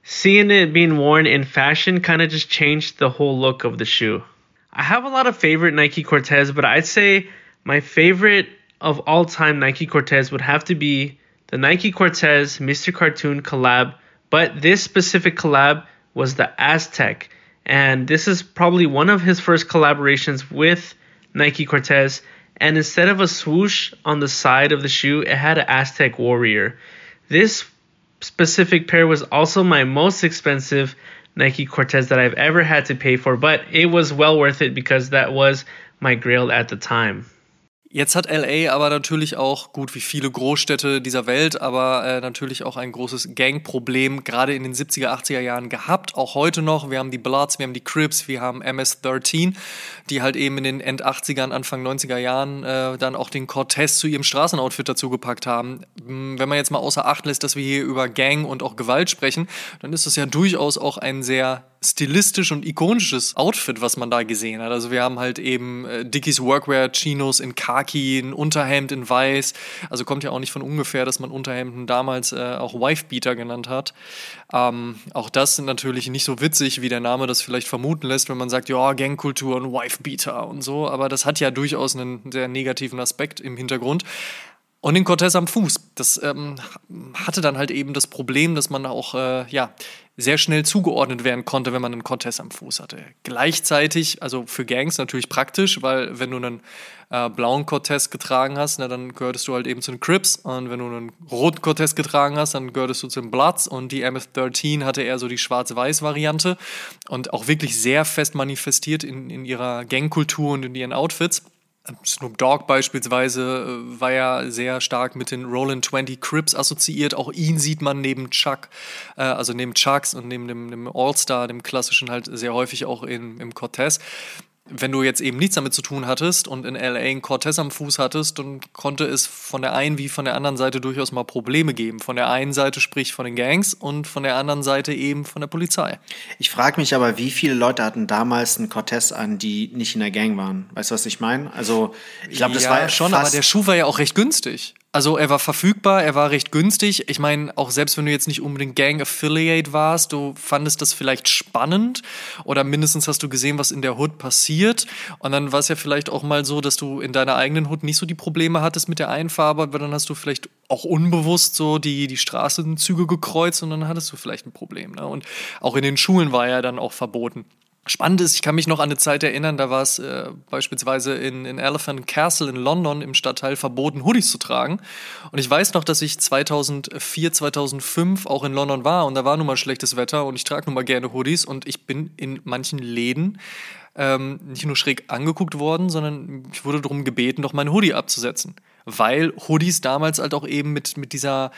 seeing it being worn in fashion kind of just changed the whole look of the shoe. I have a lot of favorite Nike Cortez, but I'd say my favorite of all time Nike Cortez would have to be the Nike Cortez Mr. Cartoon collab. But this specific collab was the Aztec. And this is probably one of his first collaborations with Nike Cortez. And instead of a swoosh on the side of the shoe, it had an Aztec warrior. This specific pair was also my most expensive Nike Cortez that I've ever had to pay for, but it was well worth it because that was my grail at the time. Jetzt hat LA aber natürlich auch, gut wie viele Großstädte dieser Welt, aber äh, natürlich auch ein großes Gangproblem, gerade in den 70er, 80er Jahren gehabt. Auch heute noch. Wir haben die Bloods, wir haben die Crips, wir haben MS-13, die halt eben in den End 80ern, Anfang 90er Jahren äh, dann auch den Cortez zu ihrem Straßenoutfit dazugepackt haben. Hm, wenn man jetzt mal außer Acht lässt, dass wir hier über Gang und auch Gewalt sprechen, dann ist das ja durchaus auch ein sehr stilistisch und ikonisches Outfit, was man da gesehen hat. Also wir haben halt eben äh, Dickies Workwear, Chinos in Khaki, ein Unterhemd in Weiß. Also kommt ja auch nicht von ungefähr, dass man Unterhemden damals äh, auch Wifebeater genannt hat. Ähm, auch das sind natürlich nicht so witzig, wie der Name das vielleicht vermuten lässt, wenn man sagt, ja, Gangkultur und Wifebeater und so. Aber das hat ja durchaus einen sehr negativen Aspekt im Hintergrund. Und den Cortez am Fuß. Das ähm, hatte dann halt eben das Problem, dass man auch äh, ja, sehr schnell zugeordnet werden konnte, wenn man einen Cortez am Fuß hatte. Gleichzeitig, also für Gangs natürlich praktisch, weil wenn du einen äh, blauen Cortez getragen hast, na, dann gehörtest du halt eben zu den Crips. Und wenn du einen roten Cortez getragen hast, dann gehörtest du zu den Bloods. Und die MS-13 hatte eher so die Schwarz-Weiß-Variante und auch wirklich sehr fest manifestiert in, in ihrer Gangkultur und in ihren Outfits. Snoop Dogg beispielsweise äh, war ja sehr stark mit den Roland 20 Crips assoziiert. Auch ihn sieht man neben Chuck, äh, also neben Chucks und neben dem, dem All-Star, dem klassischen, halt sehr häufig auch in, im Cortez wenn du jetzt eben nichts damit zu tun hattest und in LA einen Cortez am Fuß hattest, dann konnte es von der einen wie von der anderen Seite durchaus mal Probleme geben. Von der einen Seite sprich von den Gangs und von der anderen Seite eben von der Polizei. Ich frage mich aber, wie viele Leute hatten damals einen Cortez an, die nicht in der Gang waren? Weißt du, was ich meine? Also, ich glaube, das ja, war ja schon, aber der Schuh war ja auch recht günstig. Also er war verfügbar, er war recht günstig. Ich meine, auch selbst wenn du jetzt nicht unbedingt Gang Affiliate warst, du fandest das vielleicht spannend oder mindestens hast du gesehen, was in der Hood passiert. Und dann war es ja vielleicht auch mal so, dass du in deiner eigenen Hood nicht so die Probleme hattest mit der Einfahrbe, aber dann hast du vielleicht auch unbewusst so die, die Straßenzüge gekreuzt und dann hattest du vielleicht ein Problem. Ne? Und auch in den Schulen war er dann auch verboten. Spannend ist, ich kann mich noch an eine Zeit erinnern, da war es äh, beispielsweise in, in Elephant Castle in London im Stadtteil verboten, Hoodies zu tragen. Und ich weiß noch, dass ich 2004, 2005 auch in London war und da war nun mal schlechtes Wetter und ich trage nun mal gerne Hoodies und ich bin in manchen Läden ähm, nicht nur schräg angeguckt worden, sondern ich wurde darum gebeten, doch meinen Hoodie abzusetzen. Weil Hoodies damals halt auch eben mit, mit dieser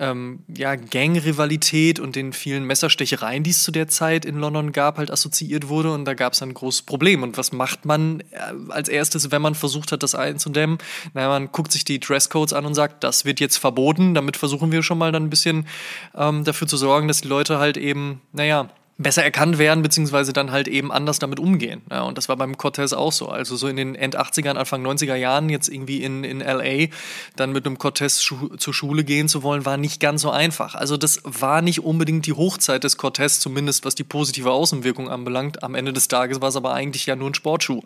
ähm, ja, Gang-Rivalität und den vielen Messerstechereien, die es zu der Zeit in London gab, halt assoziiert wurde. Und da gab es ein großes Problem. Und was macht man äh, als erstes, wenn man versucht hat, das einzudämmen? Na, man guckt sich die Dresscodes an und sagt, das wird jetzt verboten. Damit versuchen wir schon mal dann ein bisschen ähm, dafür zu sorgen, dass die Leute halt eben, naja, besser erkannt werden, beziehungsweise dann halt eben anders damit umgehen. Ja, und das war beim Cortez auch so. Also so in den End 80ern, Anfang 90er Jahren jetzt irgendwie in, in LA dann mit einem Cortez schu zur Schule gehen zu wollen, war nicht ganz so einfach. Also das war nicht unbedingt die Hochzeit des Cortez, zumindest was die positive Außenwirkung anbelangt. Am Ende des Tages war es aber eigentlich ja nur ein Sportschuh.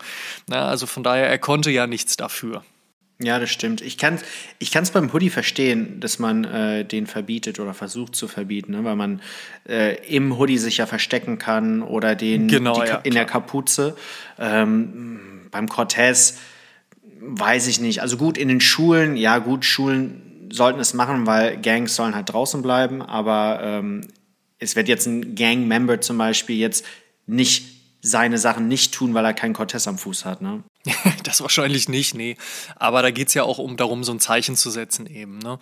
Ja, also von daher, er konnte ja nichts dafür. Ja, das stimmt. Ich kann es ich kann's beim Hoodie verstehen, dass man äh, den verbietet oder versucht zu verbieten, ne? weil man äh, im Hoodie sich ja verstecken kann oder den genau, die, ja, in der Kapuze. Ähm, beim Cortez weiß ich nicht. Also gut, in den Schulen, ja gut, Schulen sollten es machen, weil Gangs sollen halt draußen bleiben, aber ähm, es wird jetzt ein Gang-Member zum Beispiel jetzt nicht seine Sachen nicht tun, weil er keinen Cortez am Fuß hat, ne? das wahrscheinlich nicht, nee. Aber da geht es ja auch um darum, so ein Zeichen zu setzen eben. Ne?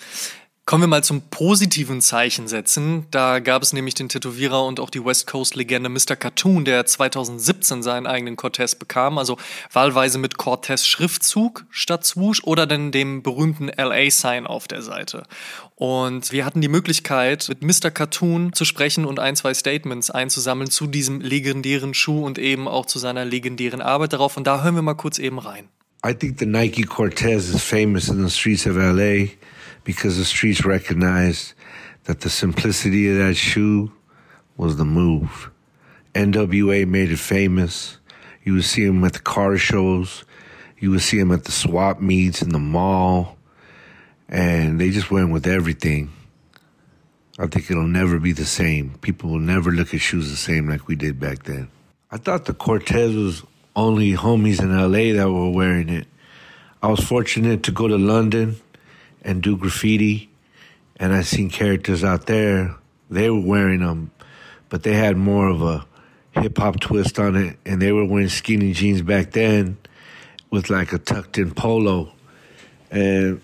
Kommen wir mal zum positiven Zeichen setzen. Da gab es nämlich den Tätowierer und auch die West Coast-Legende Mr. Cartoon, der 2017 seinen eigenen Cortez bekam. Also wahlweise mit Cortez-Schriftzug statt Swoosh oder dann dem berühmten LA-Sign auf der Seite. Und wir hatten die Möglichkeit, mit Mr. Cartoon zu sprechen und ein, zwei Statements einzusammeln zu diesem legendären Schuh und eben auch zu seiner legendären Arbeit darauf. Und da hören wir mal kurz eben rein. I think the Nike Cortez is famous in the streets of LA. because the streets recognized that the simplicity of that shoe was the move. NWA made it famous. You would see them at the car shows. You would see them at the swap meets in the mall. And they just went with everything. I think it'll never be the same. People will never look at shoes the same like we did back then. I thought the Cortez was only homies in LA that were wearing it. I was fortunate to go to London and do graffiti, and I seen characters out there. They were wearing them, but they had more of a hip hop twist on it, and they were wearing skinny jeans back then with like a tucked in polo. And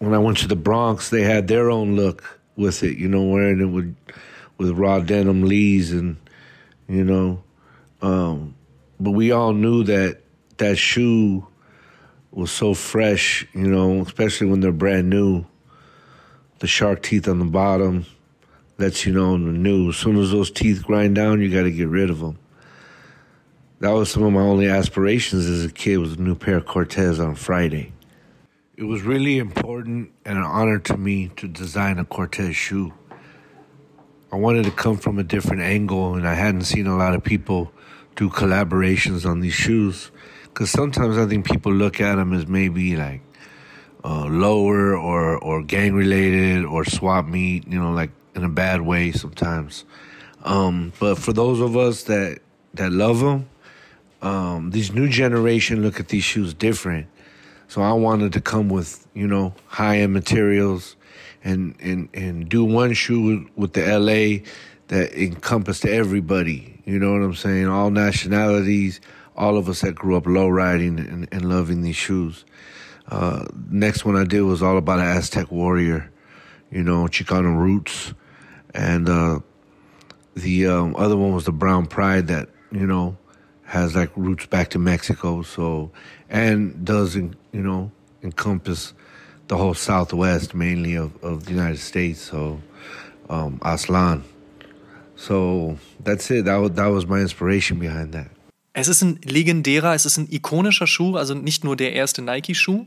when I went to the Bronx, they had their own look with it, you know, wearing it with with raw denim lees and you know, um, but we all knew that that shoe was so fresh, you know, especially when they're brand new. The shark teeth on the bottom lets you know the new. As soon as those teeth grind down, you got to get rid of them. That was some of my only aspirations as a kid was a new pair of Cortez on Friday. It was really important and an honor to me to design a Cortez shoe. I wanted to come from a different angle, and I hadn't seen a lot of people do collaborations on these shoes. Because sometimes I think people look at them as maybe like uh, lower or, or gang related or swap meet, you know, like in a bad way sometimes. Um, but for those of us that, that love them, um, these new generation look at these shoes different. So I wanted to come with, you know, high end materials and, and, and do one shoe with the LA that encompassed everybody. You know what I'm saying? All nationalities, all of us that grew up low riding and, and loving these shoes. Uh, next one I did was all about an Aztec warrior, you know, Chicano roots. And uh, the um, other one was the Brown Pride that, you know, has like roots back to Mexico. So, and does, you know, encompass the whole Southwest mainly of, of the United States. So, um, Aslan. So that's it. That that was my inspiration behind that. Es ist ein legendärer, es ist ein ikonischer Schuh, also nicht nur der erste Nike-Schuh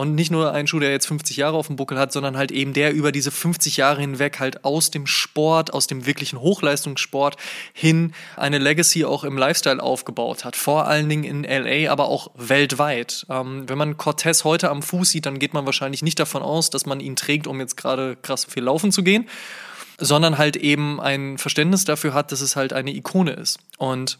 und nicht nur ein Schuh, der jetzt 50 Jahre auf dem Buckel hat, sondern halt eben der über diese 50 Jahre hinweg halt aus dem Sport, aus dem wirklichen Hochleistungssport hin eine Legacy auch im Lifestyle aufgebaut hat. Vor allen Dingen in LA, aber auch weltweit. Ähm, wenn man Cortez heute am Fuß sieht, dann geht man wahrscheinlich nicht davon aus, dass man ihn trägt, um jetzt gerade krass viel laufen zu gehen, sondern halt eben ein Verständnis dafür hat, dass es halt eine Ikone ist. Und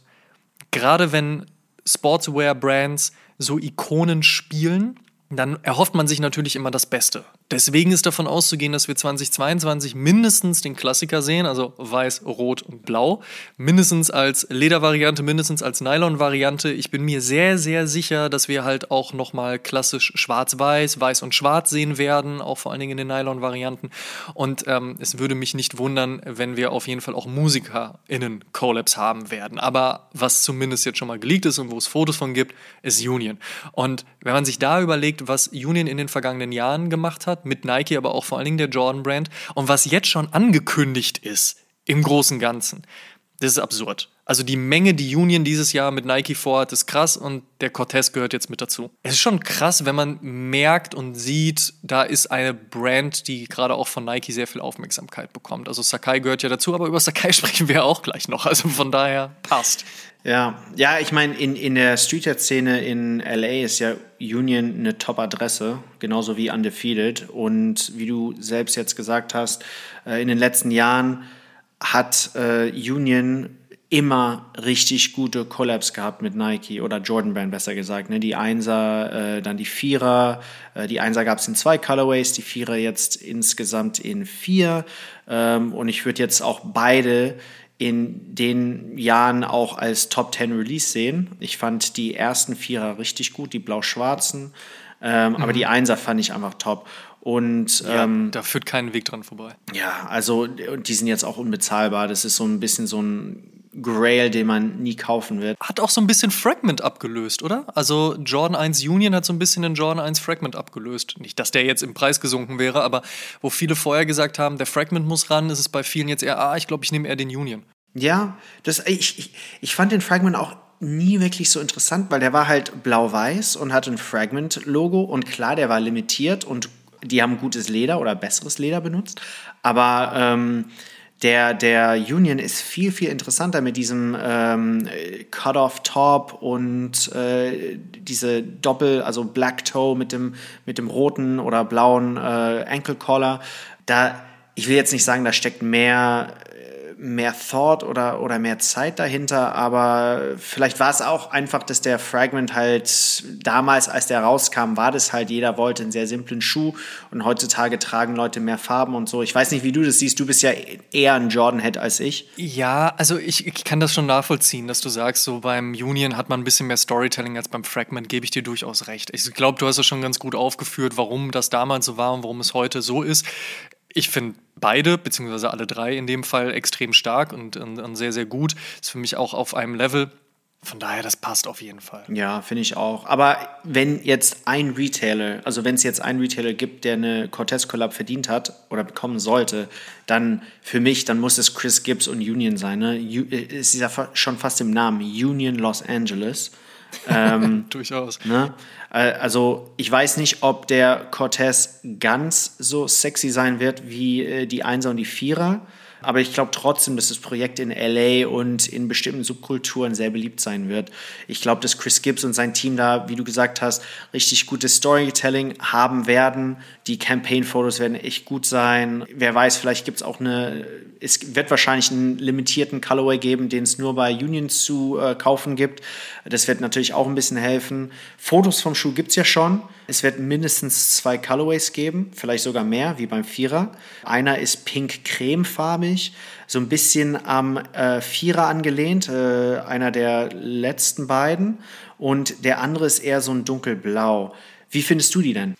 gerade wenn Sportswear-Brands so Ikonen spielen, dann erhofft man sich natürlich immer das Beste. Deswegen ist davon auszugehen, dass wir 2022 mindestens den Klassiker sehen, also weiß, rot und blau. Mindestens als Ledervariante, mindestens als Nylon-Variante. Ich bin mir sehr, sehr sicher, dass wir halt auch nochmal klassisch schwarz-weiß, weiß und schwarz sehen werden, auch vor allen Dingen in den Nylon-Varianten. Und ähm, es würde mich nicht wundern, wenn wir auf jeden Fall auch MusikerInnen Collabs haben werden. Aber was zumindest jetzt schon mal geleakt ist und wo es Fotos von gibt, ist Union. Und wenn man sich da überlegt, was Union in den vergangenen Jahren gemacht hat, mit Nike, aber auch vor allen Dingen der Jordan Brand und was jetzt schon angekündigt ist im großen Ganzen. Das ist absurd. Also die Menge, die Union dieses Jahr mit Nike vorhat, ist krass und der Cortez gehört jetzt mit dazu. Es ist schon krass, wenn man merkt und sieht, da ist eine Brand, die gerade auch von Nike sehr viel Aufmerksamkeit bekommt. Also Sakai gehört ja dazu, aber über Sakai sprechen wir auch gleich noch. Also von daher passt. Ja, ja, ich meine, in, in der Streetwear-Szene in LA ist ja Union eine Top-Adresse, genauso wie Undefeated. Und wie du selbst jetzt gesagt hast, äh, in den letzten Jahren hat äh, Union immer richtig gute Collabs gehabt mit Nike oder Jordan Brand besser gesagt. Ne? Die Einser, äh, dann die Vierer. Äh, die Einser gab es in zwei Colorways, die Vierer jetzt insgesamt in vier. Ähm, und ich würde jetzt auch beide in den Jahren auch als Top 10 Release sehen. Ich fand die ersten Vierer richtig gut, die blau-schwarzen, ähm, mhm. aber die Einser fand ich einfach top. Und ja, ähm, da führt kein Weg dran vorbei. Ja, also die sind jetzt auch unbezahlbar. Das ist so ein bisschen so ein Grail, den man nie kaufen wird. Hat auch so ein bisschen Fragment abgelöst, oder? Also Jordan 1 Union hat so ein bisschen den Jordan 1 Fragment abgelöst. Nicht, dass der jetzt im Preis gesunken wäre, aber wo viele vorher gesagt haben, der Fragment muss ran, ist es bei vielen jetzt eher, ah, ich glaube, ich nehme eher den Union. Ja, das, ich, ich, ich fand den Fragment auch nie wirklich so interessant, weil der war halt blau-weiß und hatte ein Fragment-Logo und klar, der war limitiert und die haben gutes Leder oder besseres Leder benutzt, aber ähm, Der, der Union ist viel, viel interessanter mit diesem ähm, Cut-off-Top und äh, diese Doppel, also Black Toe mit dem, mit dem roten oder blauen äh, Ankle Collar. Da, ich will jetzt nicht sagen, da steckt mehr mehr Thought oder, oder mehr Zeit dahinter, aber vielleicht war es auch einfach, dass der Fragment halt damals, als der rauskam, war das halt, jeder wollte einen sehr simplen Schuh und heutzutage tragen Leute mehr Farben und so. Ich weiß nicht, wie du das siehst, du bist ja eher ein Jordan-Head als ich. Ja, also ich, ich kann das schon nachvollziehen, dass du sagst, so beim Union hat man ein bisschen mehr Storytelling als beim Fragment, gebe ich dir durchaus recht. Ich glaube, du hast es schon ganz gut aufgeführt, warum das damals so war und warum es heute so ist. Ich finde beide, beziehungsweise alle drei in dem Fall, extrem stark und, und, und, sehr, sehr gut. Ist für mich auch auf einem Level. Von daher, das passt auf jeden Fall. Ja, finde ich auch. Aber wenn jetzt ein Retailer, also wenn es jetzt einen Retailer gibt, der eine Cortez Collab verdient hat oder bekommen sollte, dann für mich, dann muss es Chris Gibbs und Union sein. Ne? Es ist ja schon fast im Namen Union Los Angeles. Ähm, Durchaus. Ne? Äh, also ich weiß nicht, ob der Cortez ganz so sexy sein wird wie äh, die Einser und die Vierer. Aber ich glaube trotzdem, dass das Projekt in LA und in bestimmten Subkulturen sehr beliebt sein wird. Ich glaube, dass Chris Gibbs und sein Team da, wie du gesagt hast, richtig gutes Storytelling haben werden. Die Campaign-Fotos werden echt gut sein. Wer weiß, vielleicht gibt es auch eine, es wird wahrscheinlich einen limitierten Colorway geben, den es nur bei Union zu äh, kaufen gibt. Das wird natürlich auch ein bisschen helfen. Fotos vom Schuh gibt es ja schon. Es wird mindestens zwei Colorways geben, vielleicht sogar mehr, wie beim Vierer. Einer ist pink-cremefarbig, so ein bisschen am äh, Vierer angelehnt, äh, einer der letzten beiden. Und der andere ist eher so ein dunkelblau. Wie findest du die denn?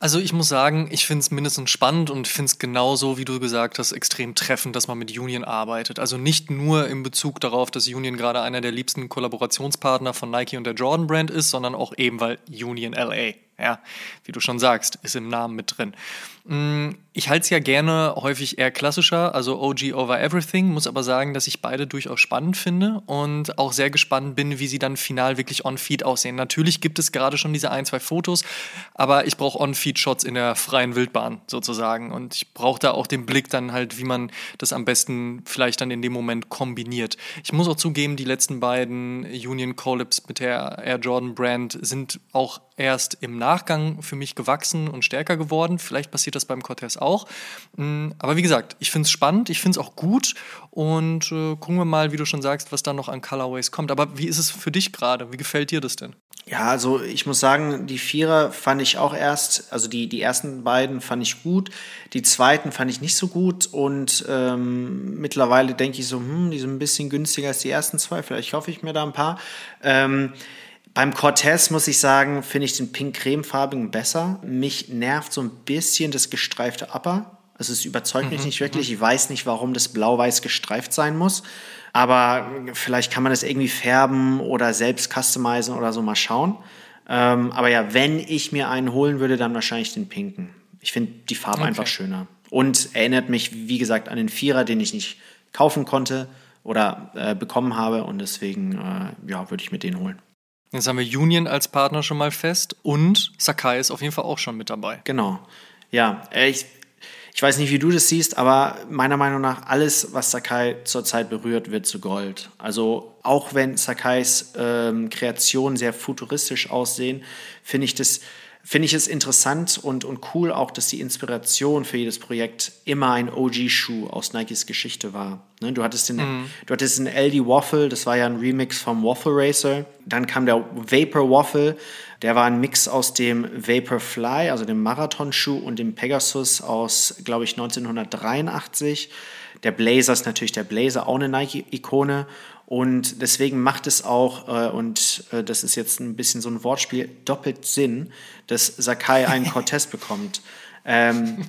Also ich muss sagen, ich finde es mindestens spannend und finde es genauso, wie du gesagt hast, extrem treffend, dass man mit Union arbeitet. Also nicht nur in Bezug darauf, dass Union gerade einer der liebsten Kollaborationspartner von Nike und der Jordan Brand ist, sondern auch eben, weil Union LA ja, wie du schon sagst, ist im Namen mit drin. Mm, ich halte es ja gerne häufig eher klassischer, also OG over everything, muss aber sagen, dass ich beide durchaus spannend finde und auch sehr gespannt bin, wie sie dann final wirklich on-feed aussehen. Natürlich gibt es gerade schon diese ein, zwei Fotos, aber ich brauche on-feed-Shots in der freien Wildbahn sozusagen und ich brauche da auch den Blick dann halt, wie man das am besten vielleicht dann in dem Moment kombiniert. Ich muss auch zugeben, die letzten beiden Union Collabs mit der Air Jordan Brand sind auch erst im Nachgang für mich gewachsen und stärker geworden. Vielleicht passiert das beim Cortez auch. Mm, aber wie gesagt, ich finde es spannend, ich finde es auch gut und äh, gucken wir mal, wie du schon sagst, was da noch an Colorways kommt. Aber wie ist es für dich gerade? Wie gefällt dir das denn? Ja, also ich muss sagen, die Vierer fand ich auch erst, also die, die ersten beiden fand ich gut, die zweiten fand ich nicht so gut und ähm, mittlerweile denke ich so, hm, die sind ein bisschen günstiger als die ersten zwei, vielleicht hoffe ich mir da ein paar. Ähm, beim Cortez muss ich sagen, finde ich den pink-cremefarbigen besser. Mich nervt so ein bisschen das gestreifte Upper. Also es überzeugt mhm, mich nicht wirklich. Mhm. Ich weiß nicht, warum das blau-weiß gestreift sein muss. Aber vielleicht kann man das irgendwie färben oder selbst customizen oder so mal schauen. Ähm, aber ja, wenn ich mir einen holen würde, dann wahrscheinlich den pinken. Ich finde die Farbe okay. einfach schöner. Und erinnert mich, wie gesagt, an den Vierer, den ich nicht kaufen konnte oder äh, bekommen habe. Und deswegen äh, ja, würde ich mir den holen. Jetzt haben wir Union als Partner schon mal fest und Sakai ist auf jeden Fall auch schon mit dabei. Genau. Ja, äh, ich, ich weiß nicht, wie du das siehst, aber meiner Meinung nach, alles, was Sakai zurzeit berührt, wird zu Gold. Also auch wenn Sakais ähm, Kreationen sehr futuristisch aussehen, finde ich das finde ich es interessant und, und cool auch, dass die Inspiration für jedes Projekt immer ein OG-Schuh aus Nikes Geschichte war. Ne, du, hattest den, mhm. du hattest den LD Waffle, das war ja ein Remix vom Waffle Racer. Dann kam der Vapor Waffle, der war ein Mix aus dem Vapor Fly, also dem Marathonschuh, und dem Pegasus aus, glaube ich, 1983. Der Blazer ist natürlich der Blazer, auch eine Nike-Ikone. Und deswegen macht es auch, äh, und äh, das ist jetzt ein bisschen so ein Wortspiel, doppelt Sinn, dass Sakai einen Cortez bekommt. Ähm,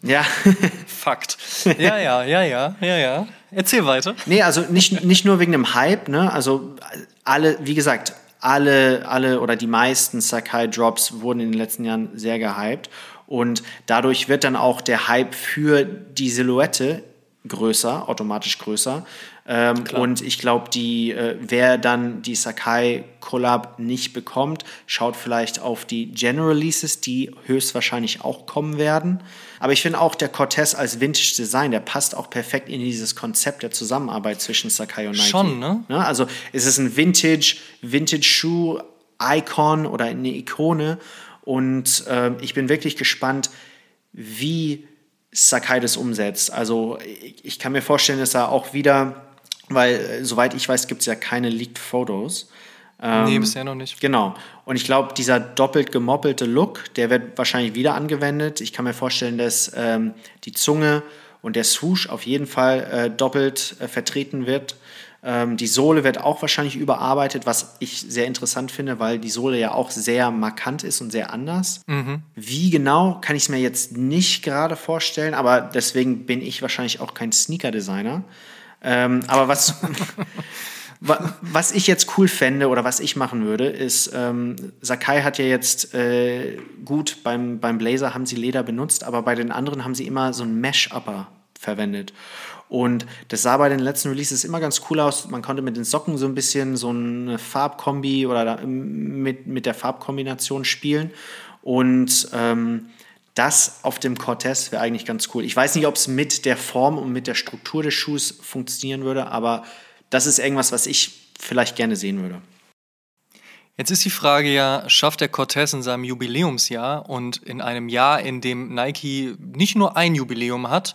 ja. Fakt. Ja, ja, ja, ja, ja, ja. Erzähl weiter. Nee, also nicht, nicht nur wegen dem Hype, ne? Also alle, wie gesagt, alle, alle oder die meisten Sakai-Drops wurden in den letzten Jahren sehr gehypt. Und dadurch wird dann auch der Hype für die Silhouette größer, automatisch größer. Ähm, und ich glaube, die, äh, wer dann die Sakai Collab nicht bekommt, schaut vielleicht auf die General Releases, die höchstwahrscheinlich auch kommen werden. Aber ich finde auch der Cortez als Vintage Design, der passt auch perfekt in dieses Konzept der Zusammenarbeit zwischen Sakai und Nike. Schon, ne? ne? Also es ist ein Vintage, Vintage Shoe Icon oder eine Ikone. Und äh, ich bin wirklich gespannt, wie Sakai das umsetzt. Also ich, ich kann mir vorstellen, dass er auch wieder, weil äh, soweit ich weiß, gibt es ja keine Leaked Photos. Ähm, nee, bisher noch nicht. Genau. Und ich glaube, dieser doppelt gemoppelte Look, der wird wahrscheinlich wieder angewendet. Ich kann mir vorstellen, dass ähm, die Zunge und der Swoosh auf jeden Fall äh, doppelt äh, vertreten wird. Ähm, die Sohle wird auch wahrscheinlich überarbeitet, was ich sehr interessant finde, weil die Sohle ja auch sehr markant ist und sehr anders. Mhm. Wie genau, kann ich es mir jetzt nicht gerade vorstellen, aber deswegen bin ich wahrscheinlich auch kein Sneaker-Designer. Ähm, aber was, was ich jetzt cool fände oder was ich machen würde, ist, ähm, Sakai hat ja jetzt äh, gut beim, beim Blazer haben sie Leder benutzt, aber bei den anderen haben sie immer so ein Mesh-Upper verwendet. Und das sah bei den letzten Releases immer ganz cool aus. Man konnte mit den Socken so ein bisschen so eine Farbkombi oder mit, mit der Farbkombination spielen. Und ähm, das auf dem Cortez wäre eigentlich ganz cool. Ich weiß nicht, ob es mit der Form und mit der Struktur des Schuhs funktionieren würde, aber das ist irgendwas, was ich vielleicht gerne sehen würde. Jetzt ist die Frage ja, schafft der Cortez in seinem Jubiläumsjahr und in einem Jahr, in dem Nike nicht nur ein Jubiläum hat,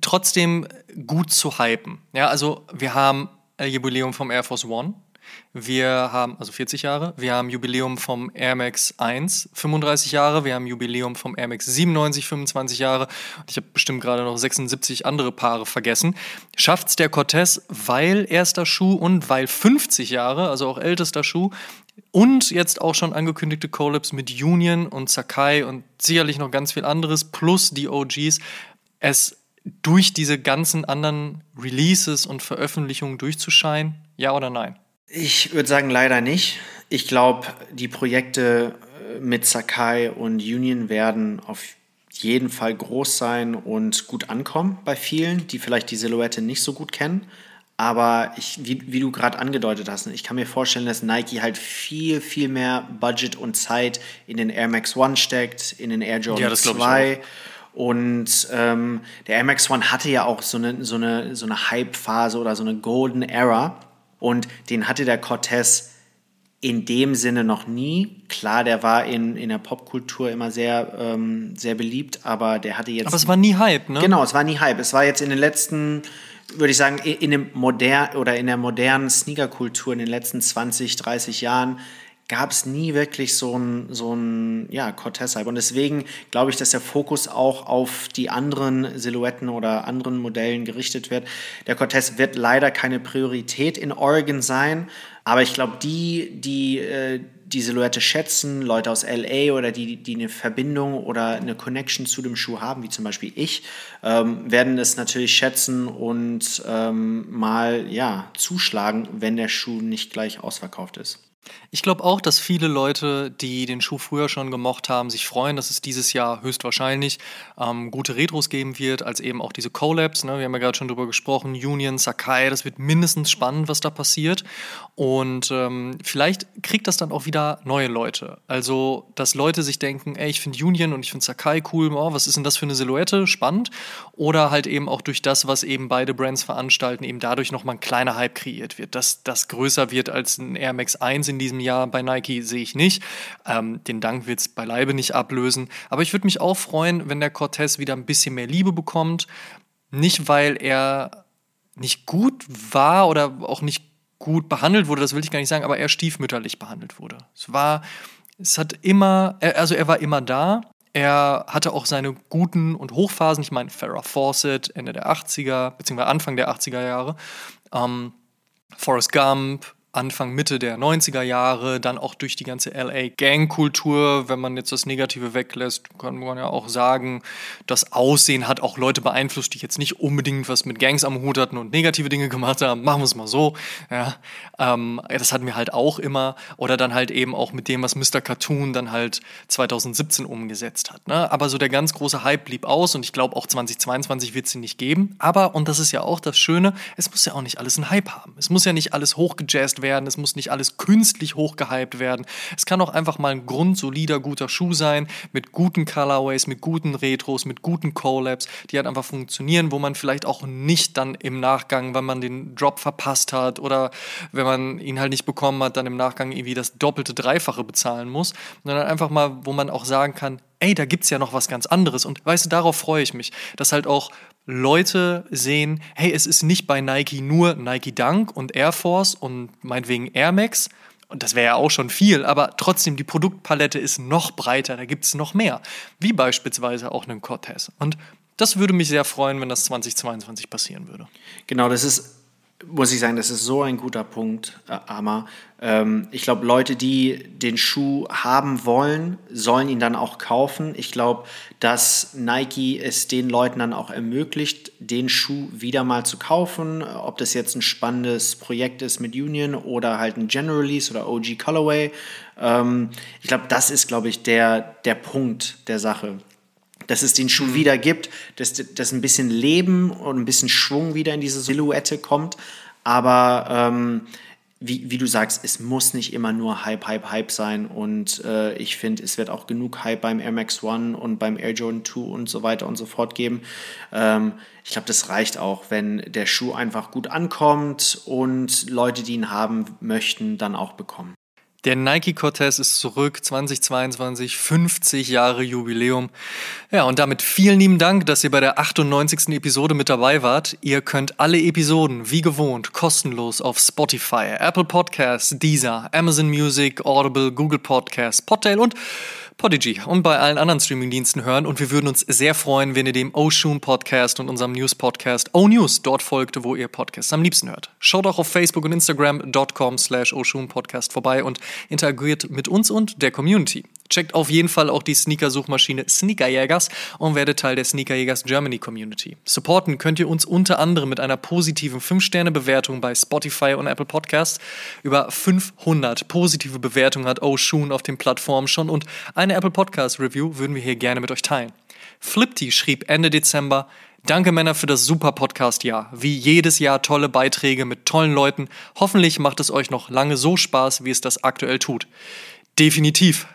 trotzdem gut zu hypen. Ja, also wir haben ein Jubiläum vom Air Force One. Wir haben, also 40 Jahre, wir haben Jubiläum vom Air Max 1, 35 Jahre, wir haben Jubiläum vom Air Max 97, 25 Jahre ich habe bestimmt gerade noch 76 andere Paare vergessen. Schafft es der Cortez, weil erster Schuh und weil 50 Jahre, also auch ältester Schuh, und jetzt auch schon angekündigte Collabs mit Union und Sakai und sicherlich noch ganz viel anderes, plus die OGs, es durch diese ganzen anderen Releases und Veröffentlichungen durchzuscheinen? Ja oder nein? Ich würde sagen, leider nicht. Ich glaube, die Projekte äh, mit Sakai und Union werden auf jeden Fall groß sein und gut ankommen bei vielen, die vielleicht die Silhouette nicht so gut kennen. Aber ich, wie, wie du gerade angedeutet hast, ich kann mir vorstellen, dass Nike halt viel, viel mehr Budget und Zeit in den Air Max One steckt, in den Air Jordan ja, 2 und ähm, der Air Max One hatte ja auch so eine, so eine, so eine Hype-Phase oder so eine Golden Era. Und den hatte der Cortez in dem Sinne noch nie. Klar, der war in, in der Popkultur immer sehr, ähm, sehr beliebt, aber der hatte jetzt. Aber es war nie Hype, ne? Genau, es war nie Hype. Es war jetzt in den letzten, würde ich sagen, in, in dem modern oder in der modernen Sneakerkultur in den letzten 20, 30 Jahren gab es nie wirklich so ein, so ein ja, Cortez-Hype. Und deswegen glaube ich, dass der Fokus auch auf die anderen Silhouetten oder anderen Modellen gerichtet wird. Der Cortez wird leider keine Priorität in Oregon sein, aber ich glaube, die, die äh, die Silhouette schätzen, Leute aus LA oder die, die eine Verbindung oder eine Connection zu dem Schuh haben, wie zum Beispiel ich, ähm, werden es natürlich schätzen und ähm, mal ja, zuschlagen, wenn der Schuh nicht gleich ausverkauft ist. Ich glaube auch, dass viele Leute, die den Schuh früher schon gemocht haben, sich freuen, dass es dieses Jahr höchstwahrscheinlich ähm, gute Retros geben wird, als eben auch diese Collabs. Ne? Wir haben ja gerade schon drüber gesprochen, Union, Sakai, das wird mindestens spannend, was da passiert. Und ähm, vielleicht kriegt das dann auch wieder neue Leute. Also, dass Leute sich denken, ey, ich finde Union und ich finde Sakai cool, oh, was ist denn das für eine Silhouette? Spannend. Oder halt eben auch durch das, was eben beide Brands veranstalten, eben dadurch nochmal ein kleiner Hype kreiert wird, dass das größer wird als ein Air Max 1 in diesem Jahr bei Nike sehe ich nicht. Ähm, den Dank wird es beileibe nicht ablösen. Aber ich würde mich auch freuen, wenn der Cortez wieder ein bisschen mehr Liebe bekommt. Nicht, weil er nicht gut war oder auch nicht gut behandelt wurde, das will ich gar nicht sagen, aber er stiefmütterlich behandelt wurde. Es war, es hat immer, also er war immer da. Er hatte auch seine guten und Hochphasen. Ich meine, Farrah Fawcett, Ende der 80er, beziehungsweise Anfang der 80er Jahre. Ähm, Forrest Gump, Anfang, Mitte der 90er Jahre, dann auch durch die ganze LA-Gang-Kultur. Wenn man jetzt das Negative weglässt, kann man ja auch sagen, das Aussehen hat auch Leute beeinflusst, die jetzt nicht unbedingt was mit Gangs am Hut hatten und negative Dinge gemacht haben. Machen wir es mal so. Ja, ähm, das hatten wir halt auch immer. Oder dann halt eben auch mit dem, was Mr. Cartoon dann halt 2017 umgesetzt hat. Ne? Aber so der ganz große Hype blieb aus und ich glaube auch 2022 wird es ihn nicht geben. Aber, und das ist ja auch das Schöne, es muss ja auch nicht alles einen Hype haben. Es muss ja nicht alles hochgejazzt werden, es muss nicht alles künstlich hochgehypt werden. Es kann auch einfach mal ein grundsolider, guter Schuh sein, mit guten Colorways, mit guten Retros, mit guten Collabs, die halt einfach funktionieren, wo man vielleicht auch nicht dann im Nachgang, wenn man den Drop verpasst hat oder wenn man ihn halt nicht bekommen hat, dann im Nachgang irgendwie das doppelte, dreifache bezahlen muss, sondern einfach mal, wo man auch sagen kann, ey, da gibt es ja noch was ganz anderes. Und weißt du, darauf freue ich mich, dass halt auch Leute sehen, hey, es ist nicht bei Nike nur Nike Dunk und Air Force und meinetwegen Air Max. Und das wäre ja auch schon viel, aber trotzdem, die Produktpalette ist noch breiter, da gibt es noch mehr. Wie beispielsweise auch einen Cortez. Und das würde mich sehr freuen, wenn das 2022 passieren würde. Genau, das ist muss ich sagen, das ist so ein guter Punkt, äh, Amma. Ähm, ich glaube, Leute, die den Schuh haben wollen, sollen ihn dann auch kaufen. Ich glaube, dass Nike es den Leuten dann auch ermöglicht, den Schuh wieder mal zu kaufen. Ob das jetzt ein spannendes Projekt ist mit Union oder halt ein General Release oder OG Colorway. Ähm, ich glaube, das ist, glaube ich, der, der Punkt der Sache dass es den Schuh wieder gibt, dass, dass ein bisschen Leben und ein bisschen Schwung wieder in diese Silhouette kommt. Aber ähm, wie, wie, du sagst, es muss nicht immer nur Hype, Hype, Hype sein. Und äh, ich finde, es wird auch genug Hype beim Air Max One und beim Air Jordan 2 und so weiter und so fort geben. Ähm, ich glaube, das reicht auch, wenn der Schuh einfach gut ankommt und Leute, die ihn haben möchten, dann auch bekommen. Der Nike Cortez ist zurück, 2022, 50 Jahre Jubiläum. Ja, und damit vielen lieben Dank, dass ihr bei der 98. Episode mit dabei wart. Ihr könnt alle Episoden, wie gewohnt, kostenlos auf Spotify, Apple Podcasts, Deezer, Amazon Music, Audible, Google Podcasts, Podtail und Podigy und bei allen anderen Streamingdiensten hören. Und wir würden uns sehr freuen, wenn ihr dem Oshun Podcast und unserem News Podcast O News dort folgt, wo ihr Podcasts am liebsten hört. Schaut auch auf Facebook und Instagram.com slash Podcast vorbei und interagiert mit uns und der Community. Checkt auf jeden Fall auch die Sneaker-Suchmaschine Sneakerjägers und werdet Teil der Sneakerjägers Germany Community. Supporten könnt ihr uns unter anderem mit einer positiven 5-Sterne-Bewertung bei Spotify und Apple Podcasts. Über 500 positive Bewertungen hat Oshun auf den Plattformen schon und eine Apple Podcast Review würden wir hier gerne mit euch teilen. Flipty schrieb Ende Dezember, Danke Männer für das super Podcast-Jahr. Wie jedes Jahr tolle Beiträge mit tollen Leuten. Hoffentlich macht es euch noch lange so Spaß, wie es das aktuell tut. Definitiv.